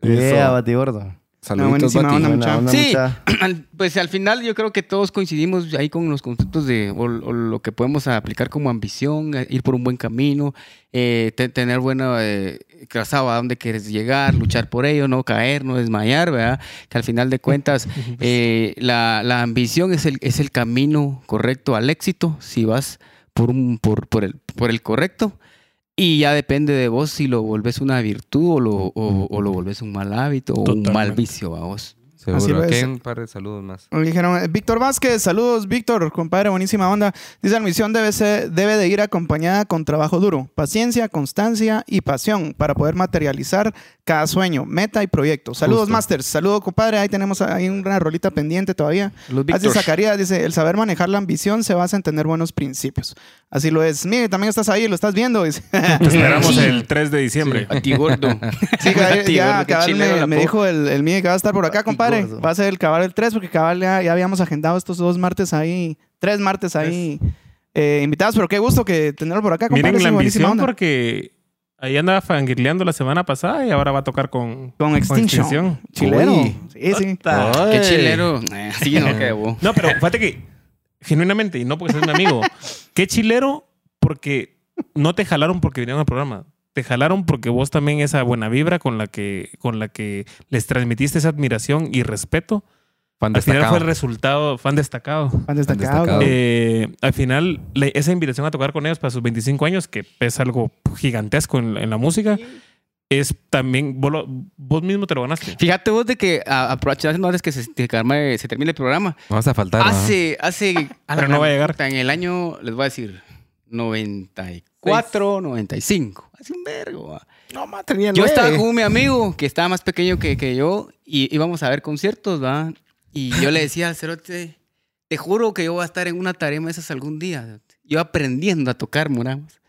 Yeah, Batigordo. Saluditos, onda. Buena mucha. onda, Sí. mucha. Pues al final yo creo que todos coincidimos ahí con los conceptos de o, o lo que podemos aplicar como ambición, eh, ir por un buen camino, eh, te- tener buena eh, trazado a dónde quieres llegar, luchar por ello, no caer, no desmayar, ¿verdad? Que al final de cuentas eh, la, la ambición es el, es el camino correcto al éxito, si vas por, un, por, por, el, por el correcto. Y ya depende de vos si lo volvés una virtud o lo, o, o lo volvés un mal hábito o un mal vicio a vos. Así Seguro. lo Aquí es. hay un par de saludos más. Me dijeron, eh, Víctor Vázquez, saludos, Víctor, compadre, buenísima onda. Dice, la misión debe, ser, debe de ir acompañada con trabajo duro, paciencia, constancia y pasión para poder materializar cada sueño, meta y proyecto. Saludos. Masters. Saludos, compadre. Ahí tenemos ahí una rolita pendiente todavía. Los Así. Zacarías dice, el saber manejar la ambición se basa en tener buenos principios. Así lo es. Mire, también estás ahí, lo estás viendo. dice. Te esperamos el 3 de diciembre. A ti gordo. Sí, ya cabal chilero me, me dijo el, el Miguel que va a estar por acá, Ay, compadre. Va a ser el cabal el 3 porque cabal ya, ya habíamos agendado estos dos martes ahí, tres martes ahí eh, invitados, pero qué gusto que tenerlo por acá, compadre. Miren la ambición onda. porque ahí andaba fangirleando la semana pasada y ahora va a tocar con, Con Extinction. Chilero. Uy. Sí, sí. Qué chilero. Eh, sí, no, qué. No, pero fíjate que, genuinamente, y no porque seas mi amigo, qué chilero porque no te jalaron porque vinieron al programa. Te jalaron porque vos también esa buena vibra con la que, con la que les transmitiste esa admiración y respeto. Fan Al final fue el resultado, fan destacado. Fan destacado. Eh, al final, la- esa invitación a tocar con ellos para sus 25 años, que es algo gigantesco en, en la música, es también, vos, lo- vos mismo te lo ganaste. Fíjate vos de que aprovechando antes que se, que arme- se termine el programa. Vamos a faltar. ¿no? Hace, hace. Pero no va a llegar. En el año, les voy a decir, 94, 95. Hace un vergo. No, ma, tenía Yo estaba con mi amigo que estaba más pequeño que, que yo y íbamos a ver conciertos, ¿va? Y yo le decía al cerote, te juro que yo voy a estar en una tarima de esas algún día. Yo aprendiendo a tocar, muramos.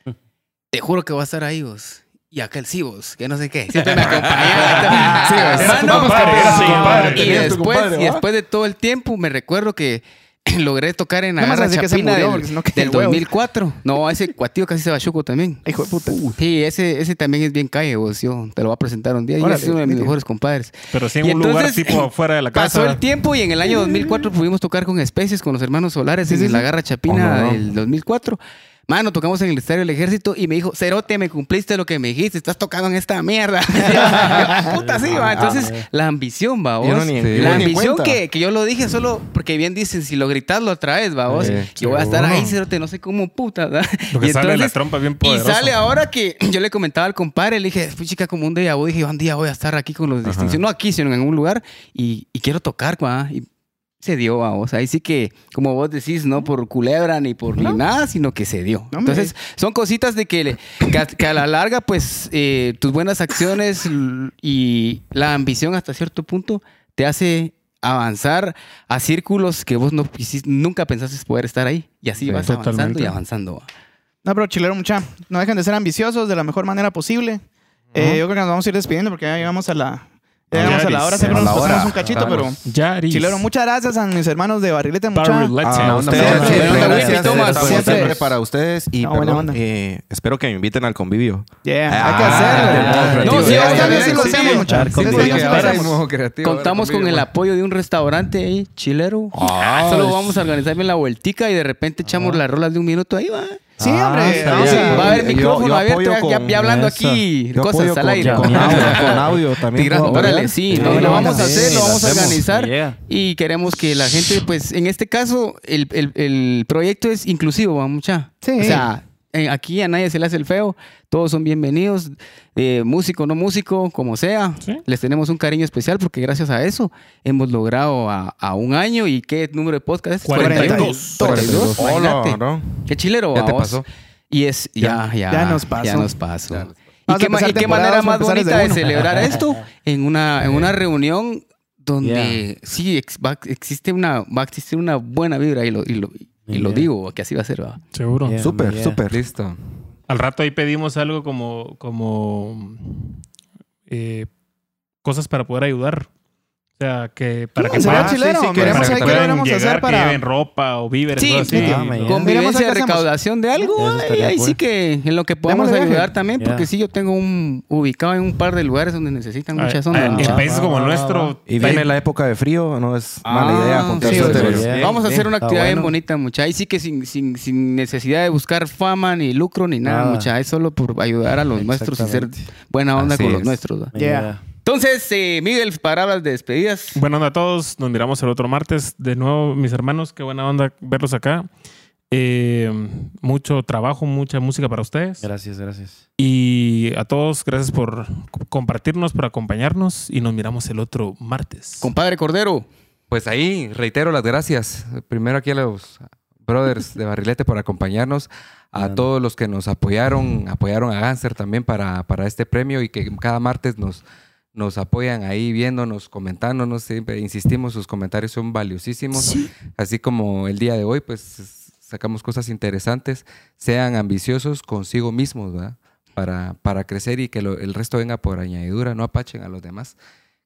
Te juro que voy a estar ahí, vos. Y aquel sí, vos, que no sé qué. Siempre me acompañaba. Sí, vos. Mano, compadre, compadre. y después de todo el tiempo, me recuerdo que logré tocar en la No que Chapina murió, del, no, del huevos. 2004. No, ese cuatío casi se va chuco también. Hijo de puta. Sí, ese, ese también es bien calle, vos. Yo te lo voy a presentar un día. Y es uno de mis mejores compadres. Pero sí en Y un lugar tipo afuera de la casa. Pasó el tiempo y en el año 2004 pudimos tocar con especies, con los hermanos Solares Sí, en sí, la. Garra Chapina ¿Cómo no? del 2004. Mano, tocamos en el Estadio del Ejército y me dijo, Cerote, me cumpliste lo que me dijiste, estás tocando en esta mierda. Puta, sí, va. Entonces, la ambición, va, Yo no vos. ni- Sí. yo La ni ambición que, que yo lo dije solo porque bien dicen, si lo gritas lo traes, va, vos. Yo voy a estar ahí, Cerote, no sé cómo puta, ¿verdad? Lo que Y sale la trompa bien y poderoso. sale ahora que yo le comentaba al compadre, le dije, fui chica como un día, vu", dije, un día voy a estar aquí con los distinciones, no aquí, sino en algún lugar, y, y quiero tocar, va. Y se dio, a vos. Ahí sí que, como vos decís, no por culebra ni por ni nada, sino que se dio. No. Entonces, son cositas de que, a, que a la larga, pues, eh, tus buenas acciones y la ambición hasta cierto punto te hace avanzar a círculos que vos no nunca pensaste poder estar ahí. Y así Sí, vas avanzando y avanzando. va. No, pero chilero, mucha. No dejen de ser ambiciosos de la mejor manera posible. Eh, yo creo que nos vamos a ir despidiendo porque ya llegamos a la, llegamos a la hora. Siempre nos pasamos un cachito, pero. Yaris. chilero, muchas gracias a mis hermanos de Barrilete, mucha. Barrilete. Ah, gracias, siempre. para ustedes y No, buena perdón, onda. eh, espero que me inviten al convivio. Yeah, Ah, hay que hacerlo. no, sí, ya, sí lo hacemos, sí, mucha. ya, Esta con vez Dios, sí lo que ahora hacemos. hay modo creativo. Contamos con el apoyo de un restaurante ahí, chilero. Ah, Solo vamos a organizar bien la vueltica y de repente echamos las rolas de un minuto ahí, va. Sí, Ah, hombre. está no, bien. sí. Va a haber micrófono yo abierto, ya, con hablando aquí Yo cosas apoyo al con- aire. Con audio, con audio también. Tirando. Órale, sí, Sí, no, lo vamos a hacer, lo lo vamos a organizar y queremos que la gente, pues, en este caso, el, el- el proyecto es inclusivo, ¿va, mucha. Sí. O sea, aquí a nadie se le hace el feo, todos son bienvenidos, eh, músico, no músico, como sea. Sí. Les tenemos un cariño especial porque gracias a eso hemos logrado a, a un año y qué número de podcast es 42. 42. Hola, imagínate. ¿no? Qué chilero, Ya te pasó. Y es, ya, ya, ya nos pasó. Ya nos pasó. Ya nos ¿Y qué, y manera más bonita de celebrar esto en una, en una reunión donde sí ex- va, existe una, va a existir una buena vibra y lo, y lo, y lo digo, que así va a ser. ¿va? Seguro. Yeah. Súper, Yeah. súper. Listo. Al rato ahí pedimos algo como, como eh, cosas para poder ayudar. O sea, que para que puedan- chilero. sí, sí, Queremos para saber que qué puedan llegar, hacer que para... lleven ropa o víveres. Sí, así. Ah, ya. Convivencia recaudación de algo. Ahí, estaría ahí sí que en lo que podamos ayudar también, porque Yeah. sí yo tengo un ubicado en un par de lugares donde necesitan Ah, muchas ah, zonas. en va, países como el nuestro. Y viene la época de frío, no es Ah, mala idea juntarse. Vamos a hacer una actividad bien bonita, mucha. Ahí sí que sin, sin, sin necesidad de buscar fama, ni lucro, ni nada, Nada. mucha. Es solo por ayudar a los nuestros y ser buena onda con los es. nuestros. ¿va? Entonces, eh, Miguel, palabras de despedidas. Buena onda a todos. Nos miramos el otro martes. De nuevo, mis hermanos, qué buena onda verlos acá. Eh, mucho trabajo, mucha música para ustedes. Gracias, gracias. Y a todos, gracias por compartirnos, por acompañarnos. Y nos miramos el otro martes. Compadre Cordero. Pues ahí reitero las gracias. Primero aquí a los brothers de Barrilete por acompañarnos, a todos los que nos apoyaron, apoyaron a Ganser también para, para este premio y que cada martes nos, nos apoyan ahí viéndonos, comentándonos, siempre insistimos, sus comentarios son valiosísimos. Así como el día de hoy, pues sacamos cosas interesantes, sean ambiciosos consigo mismos, ¿verdad? Para, para crecer y que lo- el resto venga por añadidura, no apachen a los demás.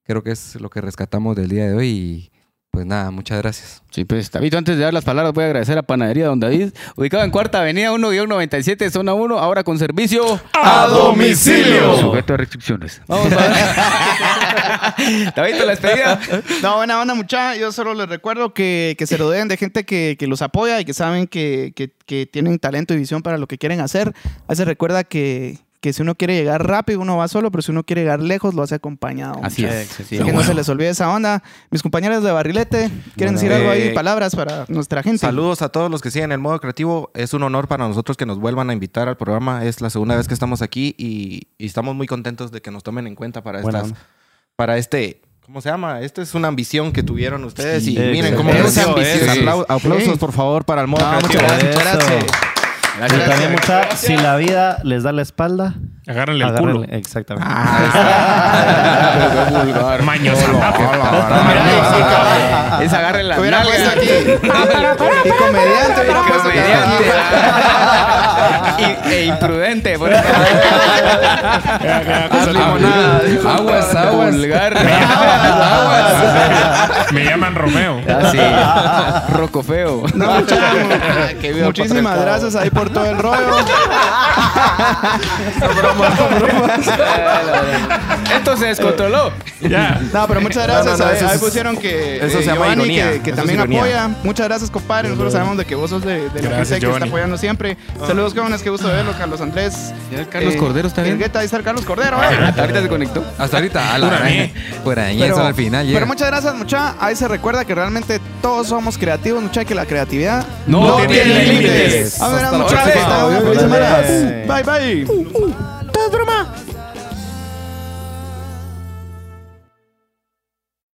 Creo que es lo que rescatamos del día de hoy y pues nada, muchas gracias. Sí, pues David, antes de dar las palabras, voy a agradecer a Panadería Don David, ubicado en Cuarta Avenida 1-97, zona 1, ahora con servicio ¡A domicilio! Sujeto a restricciones. Vamos a David, la despedida. No, buena onda, mucha. Yo solo les recuerdo que, que se rodeen de gente que, que los apoya y que saben que, que- que tienen talento y visión para lo que quieren hacer. Ahí se recuerda que, que si uno quiere llegar rápido, uno va solo, pero si uno quiere llegar lejos, lo hace acompañado. Así es. Sí, Así que no se les olvide esa onda. Mis compañeros de Barrilete, ¿quieren Bueno. decir algo ahí? Eh, Palabras para nuestra gente. Saludos a todos los que siguen el modo creativo. Es un honor para nosotros que nos vuelvan a invitar al programa. Es la segunda vez que estamos aquí y, y estamos muy contentos de que nos tomen en cuenta para estas, para este. ¿Cómo se llama? Esta es una ambición que tuvieron ustedes y Sí, miren cómo Es aplau- aplausos, Sí. por favor, para el modo No, creativo. muchas gracias, muchas Eso. Gracias. Y también, mucha, si la vida les da la espalda, Agárrenle el culo. agárrenle. Exactamente. Es agarre la Hubiera puesto nalga. aquí. y comediante, hubiera puesto aquí. Y- e imprudente. por eso. Haz limonada. Aguas, aguas. Vulgar. Me llaman Romeo. Así. Roco feo. No, muchísimas gracias ahí por todo el rollo. Esto se descontroló. Ya. No, pero muchas gracias. no, no, ahí, eso ahí es- pusieron que eso se eh, llama Giovanni, ironía, que, que eso es también apoya. Muchas gracias, compadre. Nosotros sabemos de que vos sos de, de la gente que está apoyando siempre. Saludos, jóvenes. Qué gusto verlos, Carlos Andrés. Ya Carlos Cordero está bien. Ahí está el Carlos Cordero. eh. Ahorita se conectó. Hasta ahorita, a la. Pura araña, Pero, eso al final pero llega. muchas gracias, mucha. Ahí se recuerda que realmente todos somos creativos, mucha, que la creatividad No tiene límites. A ver, Hasta la mucha. próxima. Feliz semana. Bye. Bye, bye.